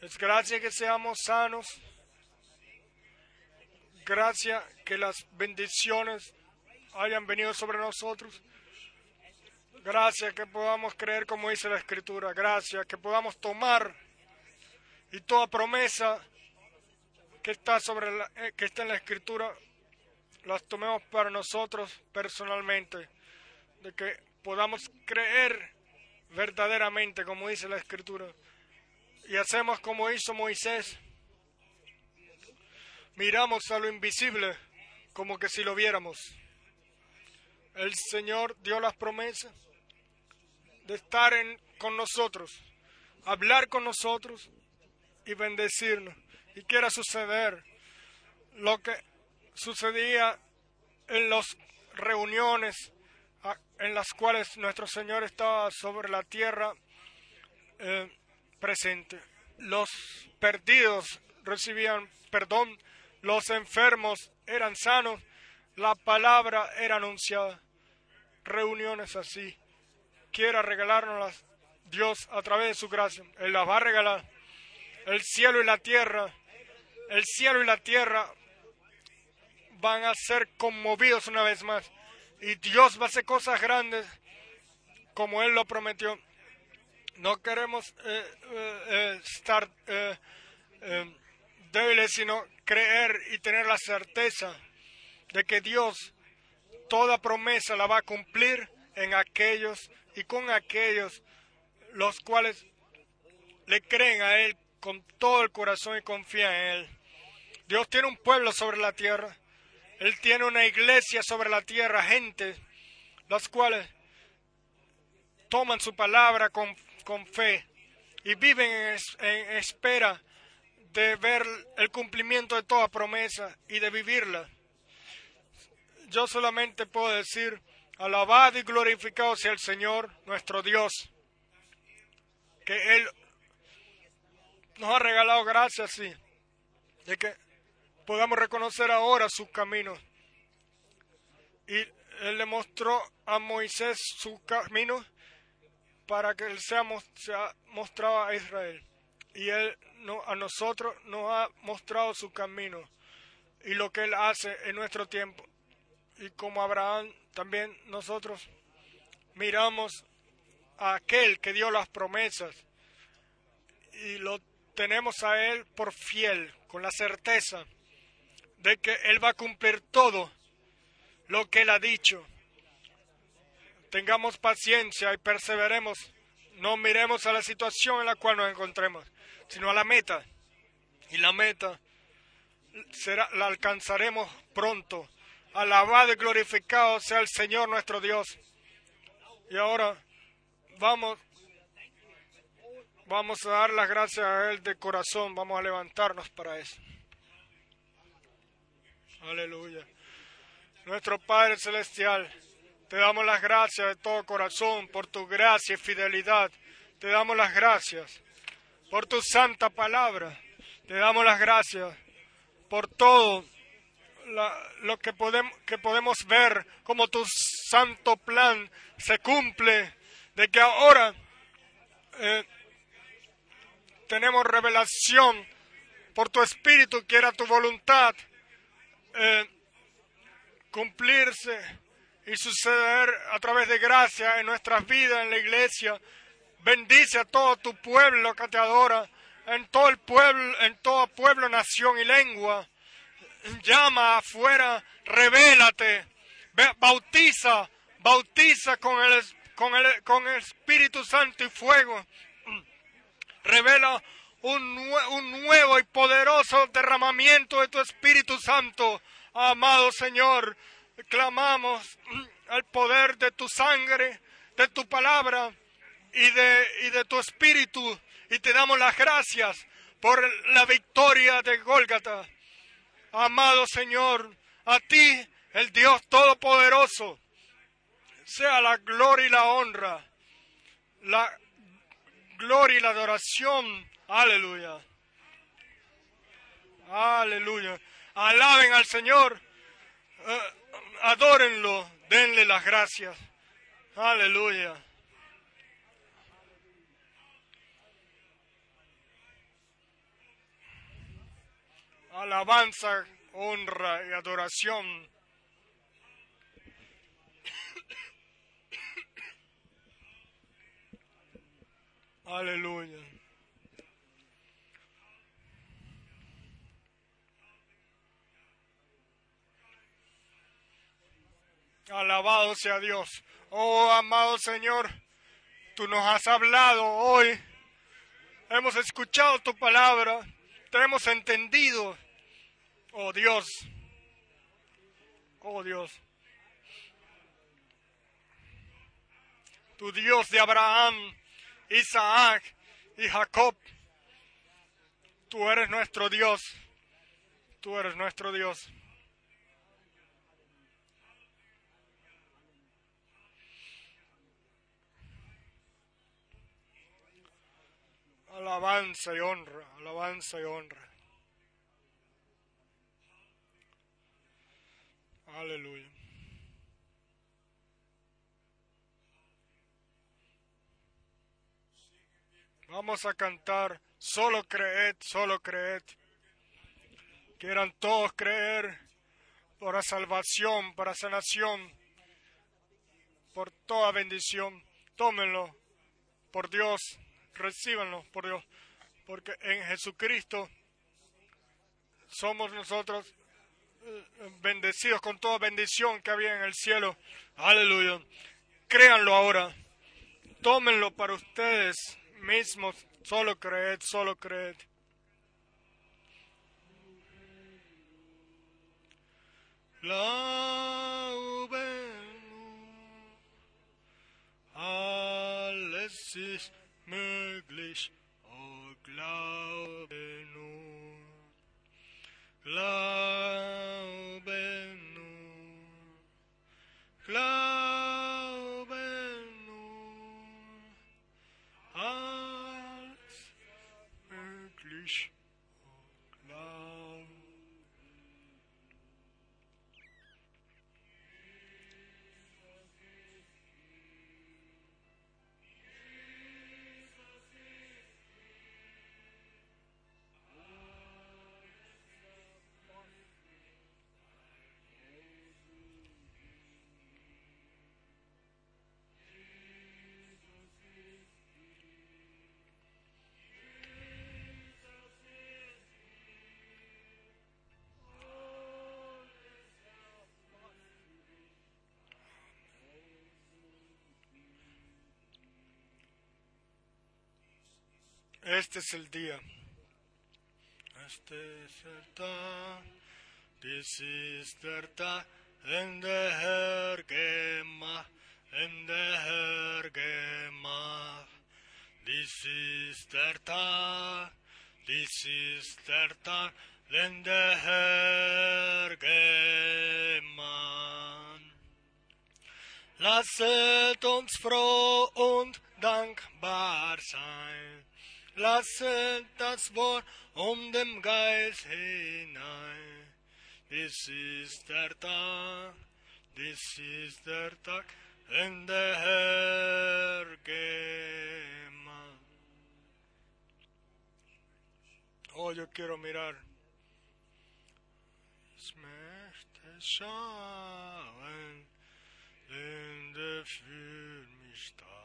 Es gracia que seamos sanos. Gracia que las bendiciones hayan venido sobre nosotros. Gracias que podamos creer como dice la Escritura. Gracias que podamos tomar y toda promesa que está sobre la, eh, que está en la Escritura las tomemos para nosotros personalmente, de que podamos creer verdaderamente, como dice la Escritura, y hacemos como hizo Moisés, miramos a lo invisible como que si lo viéramos. El Señor dio las promesas de estar en, con nosotros, hablar con nosotros y bendecirnos. Y quiera suceder lo que sucedía en las reuniones en las cuales nuestro Señor estaba sobre la tierra eh, presente. Los perdidos recibían perdón, los enfermos eran sanos, la palabra era anunciada. Reuniones así. Quiera regalarnos Dios a través de su gracia. Él las va a regalar. El cielo y la tierra, el cielo y la tierra van a ser conmovidos una vez más. Y Dios va a hacer cosas grandes como Él lo prometió. No queremos eh, eh, eh, estar débiles, sino creer y tener la certeza de que Dios toda promesa la va a cumplir en aquellos y con aquellos los cuales le creen a Él con todo el corazón y confían en Él. Dios tiene un pueblo sobre la tierra. Él tiene una iglesia sobre la tierra, gente, los cuales toman su palabra con, con fe y viven en, en espera de ver el cumplimiento de toda promesa y de vivirla. Yo solamente puedo decir, alabado y glorificado sea el Señor, nuestro Dios, que Él nos ha regalado gracias, sí, de que podamos reconocer ahora sus caminos. Y Él le mostró a Moisés su camino para que Él sea, sea mostrado a Israel. Y Él no, a nosotros nos ha mostrado su camino y lo que Él hace en nuestro tiempo. Y como Abraham, también nosotros miramos a aquel que dio las promesas y lo tenemos a Él por fiel, con la certeza de que Él va a cumplir todo lo que Él ha dicho. Tengamos paciencia y perseveremos. No miremos a la situación en la cual nos encontremos, sino a la meta. Y la meta será, la alcanzaremos pronto. Alabado y glorificado sea el Señor nuestro Dios. Y ahora vamos, vamos a dar las gracias a Él de corazón. Vamos a levantarnos para eso. Aleluya. Nuestro Padre Celestial, te damos las gracias de todo corazón por tu gracia y fidelidad. Te damos las gracias por tu santa palabra. Te damos las gracias por todo lo que podemos, que podemos ver como tu santo plan se cumple, de que ahora eh, tenemos revelación por tu espíritu, que era tu voluntad eh, cumplirse y suceder a través de gracia en nuestras vidas, en la iglesia. Bendice a todo tu pueblo que te adora, en todo el pueblo, en todo pueblo, nación y lengua. Llama afuera, revélate, bautiza, bautiza con el, con el, con el Espíritu Santo y fuego. Revela un, un nuevo y poderoso derramamiento de tu Espíritu Santo. Amado Señor, clamamos al poder de tu sangre, de tu palabra y de, y de tu Espíritu y te damos las gracias por la victoria de Gólgata. Amado Señor, a ti, el Dios Todopoderoso, sea la gloria y la honra, la gloria y la adoración Aleluya. Aleluya. Alaben al Señor. Eh, adórenlo. Denle las gracias. Aleluya. Alabanza, honra y adoración. Aleluya. Alabado sea Dios. Oh, amado Señor, Tú nos has hablado hoy. Hemos escuchado tu palabra. Te hemos entendido. Oh Dios. Oh Dios. Tu Dios de Abraham, Isaac y Jacob. Tú eres nuestro Dios. Tú eres nuestro Dios. Alabanza y honra, alabanza y honra. Aleluya. Vamos a cantar, solo creed, solo creed. Quieran todos creer por la salvación, para sanación, por toda bendición. Tómenlo por Dios, recíbanlo por Dios, porque en Jesucristo somos nosotros eh, bendecidos con toda bendición que había en el cielo. Aleluya. Créanlo ahora. Tómenlo para ustedes mismos. Solo creed, solo creed. Alles ist möglich, oh glaube nur. Glaube nur, glaube Este es el día. Este es el dag. This is der Tag, den der Herr gemacht, den der Herr gemacht. This is der Tag, this is der Tag, den der Herr gemacht. Lasset uns froh und dankbar sein. Lasset das Wort um dem Geist hinein. Dies ist der Tag, dies ist der Tag, den der Herr gemacht. Oh, yo quiero mirar. Ich möchte schauen, denn der für mich da.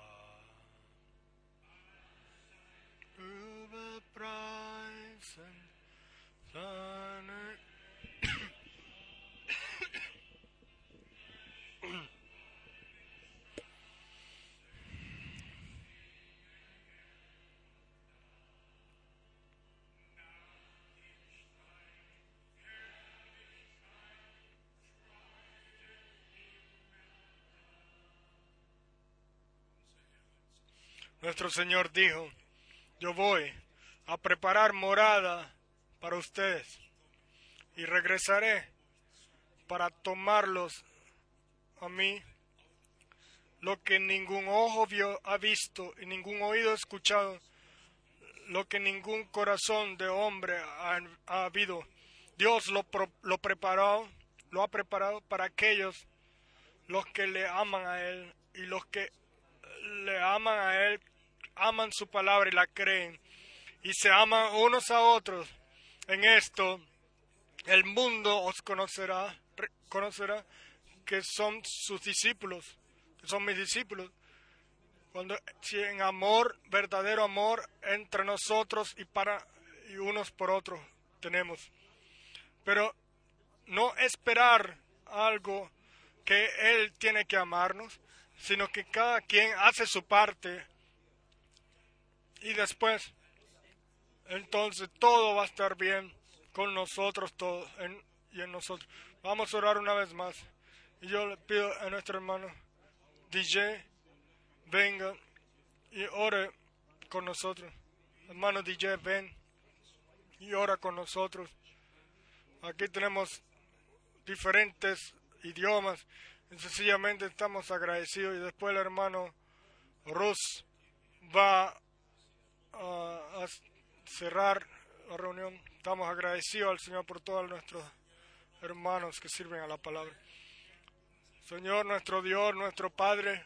Nuestro Señor dijo, yo voy a preparar morada para ustedes y regresaré para tomarlos a mí. Lo que ningún ojo vio, ha visto y ningún oído ha escuchado, lo que ningún corazón de hombre ha, ha habido. Dios lo, lo preparó, lo ha preparado para aquellos los que le aman a Él y los que le aman a Él, aman su palabra y la creen y se aman unos a otros. En esto, el mundo os conocerá, conocerá que son sus discípulos, que son mis discípulos. Cuando si en amor, verdadero amor entre nosotros y para y unos por otros tenemos. Pero no esperar algo que Él tiene que amarnos, sino que cada quien hace su parte y después, entonces todo va a estar bien con nosotros todos en- y en nosotros. Vamos a orar una vez más. Y yo le pido a nuestro hermano DJ, venga y ore con nosotros. Hermano DJ, ven y ora con nosotros. Aquí tenemos diferentes idiomas y sencillamente estamos agradecidos. Y después el hermano Rus va a, a cerrar la reunión. Estamos agradecidos al Señor por todos nuestros hermanos que sirven a la palabra. Señor, nuestro Dios, nuestro Padre,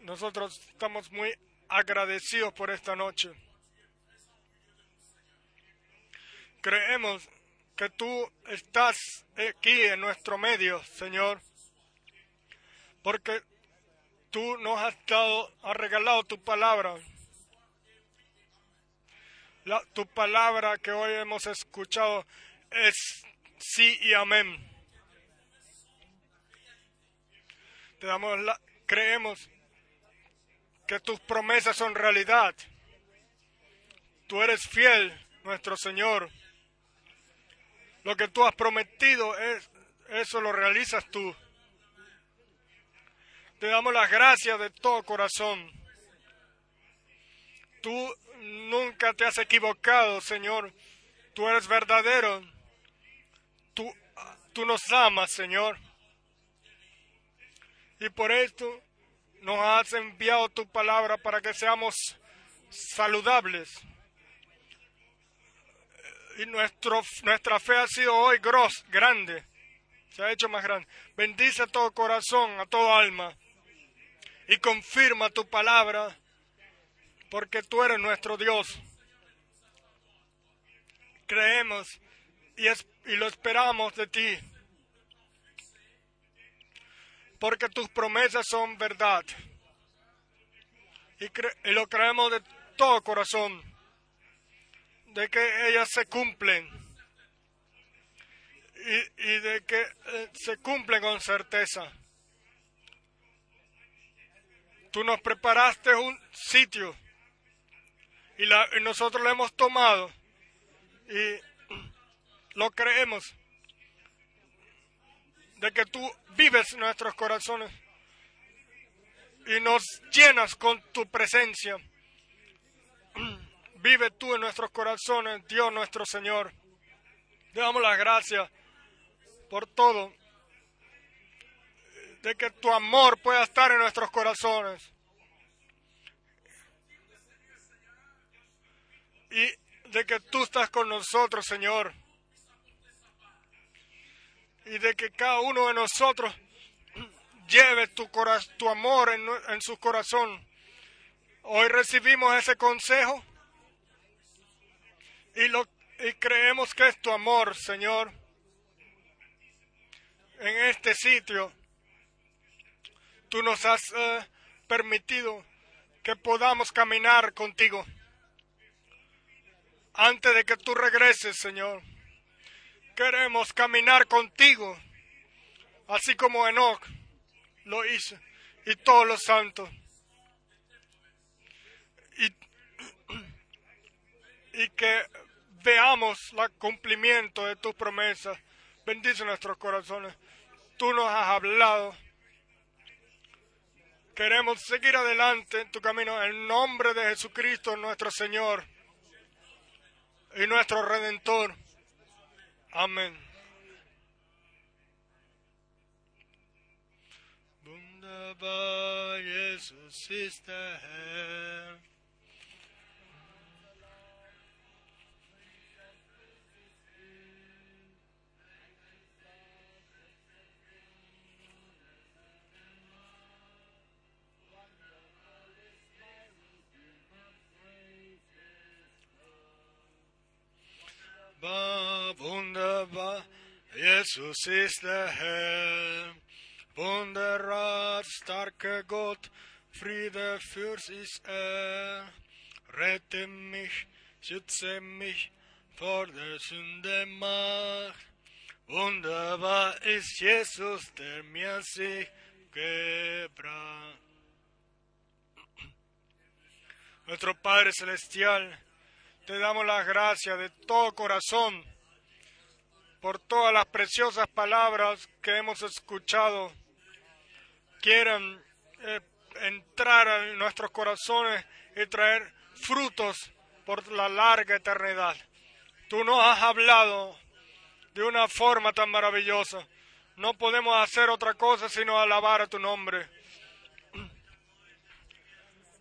nosotros estamos muy agradecidos por esta noche. Creemos que tú estás aquí en nuestro medio, Señor, porque tú nos has dado, has regalado tu palabra. La- tu palabra que hoy hemos escuchado es sí y amén. Te damos la, creemos que tus promesas son realidad. Tú eres fiel, nuestro Señor. Lo que tú has prometido es eso lo realizas tú. Te damos las gracias de todo corazón. Tú nunca te has equivocado, Señor. Tú eres verdadero. Tú, tú nos amas, Señor. Y por esto nos has enviado tu palabra para que seamos saludables. Y nuestro, nuestra fe ha sido hoy gros, grande. Se ha hecho más grande. Bendice a todo corazón, a todo alma. Y confirma tu palabra porque tú eres nuestro Dios. Creemos y, lo esperamos de ti, porque tus promesas son verdad. Y, lo creemos de todo corazón, de que ellas se cumplen y, y de que eh, se cumplen con certeza. Tú nos preparaste un sitio y, la- y nosotros lo hemos tomado y lo creemos de que tú vives nuestros corazones y nos llenas con tu presencia. [CLEARS THROAT] Vive tú en nuestros corazones, Dios nuestro Señor. Te damos las gracias por todo, de que tu amor pueda estar en nuestros corazones. y de que tú estás con nosotros, Señor. Y de que cada uno de nosotros lleve tu, tu amor en, en su corazón. Hoy recibimos ese consejo y, lo, y creemos que es tu amor, Señor, en este sitio. Tú nos has eh, permitido que podamos caminar contigo antes de que tú regreses, Señor. Queremos caminar contigo, así como Enoch lo hizo, y todos los santos. Y, y que veamos el cumplimiento de tus promesas. Bendice nuestros corazones. Tú nos has hablado. Queremos seguir adelante en tu camino en nombre de Jesucristo, nuestro Señor y nuestro Redentor. Amén. Wunderbar, wunderbar, Jesus ist der Herr. Wunderrat, starker Gott, Friede für's ist er. Rette mich, schütze mich vor der Sünde Macht. Wunderbar ist Jesus, der mir sich gebracht. Nuestro Padre Celestial, te damos las gracias de todo corazón por todas las preciosas palabras que hemos escuchado. Quieran eh, entrar en nuestros corazones y traer frutos por la larga eternidad. Tú nos has hablado de una forma tan maravillosa. No podemos hacer otra cosa sino alabar a tu nombre.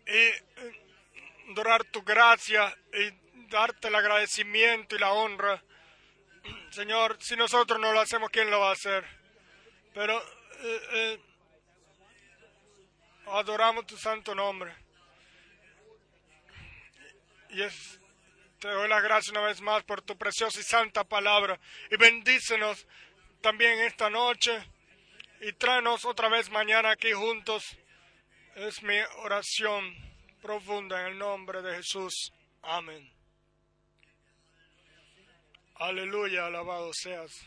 Y adorar tu gracia y darte el agradecimiento y la honra. [CLEARS THROAT] Señor, si nosotros no lo hacemos, ¿quién lo va a hacer? Pero eh, eh, adoramos tu santo nombre. Y te doy las gracias una vez más por tu preciosa y santa palabra. Y bendícenos también esta noche. Y tráenos otra vez mañana aquí juntos. Es mi oración profunda en el nombre de Jesús. Amén. Aleluya, alabado seas.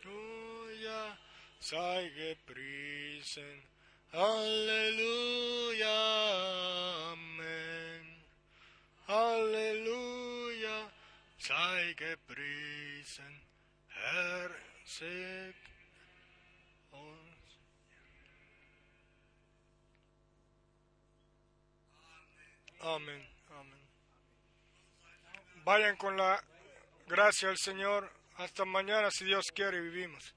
Aleluya, sei gepriesen. Aleluya, amén. Aleluya, sei gepriesen. Herr, seg. Amén, amén. Vayan con la gracia al Señor. Hasta mañana, si Dios quiere, vivimos.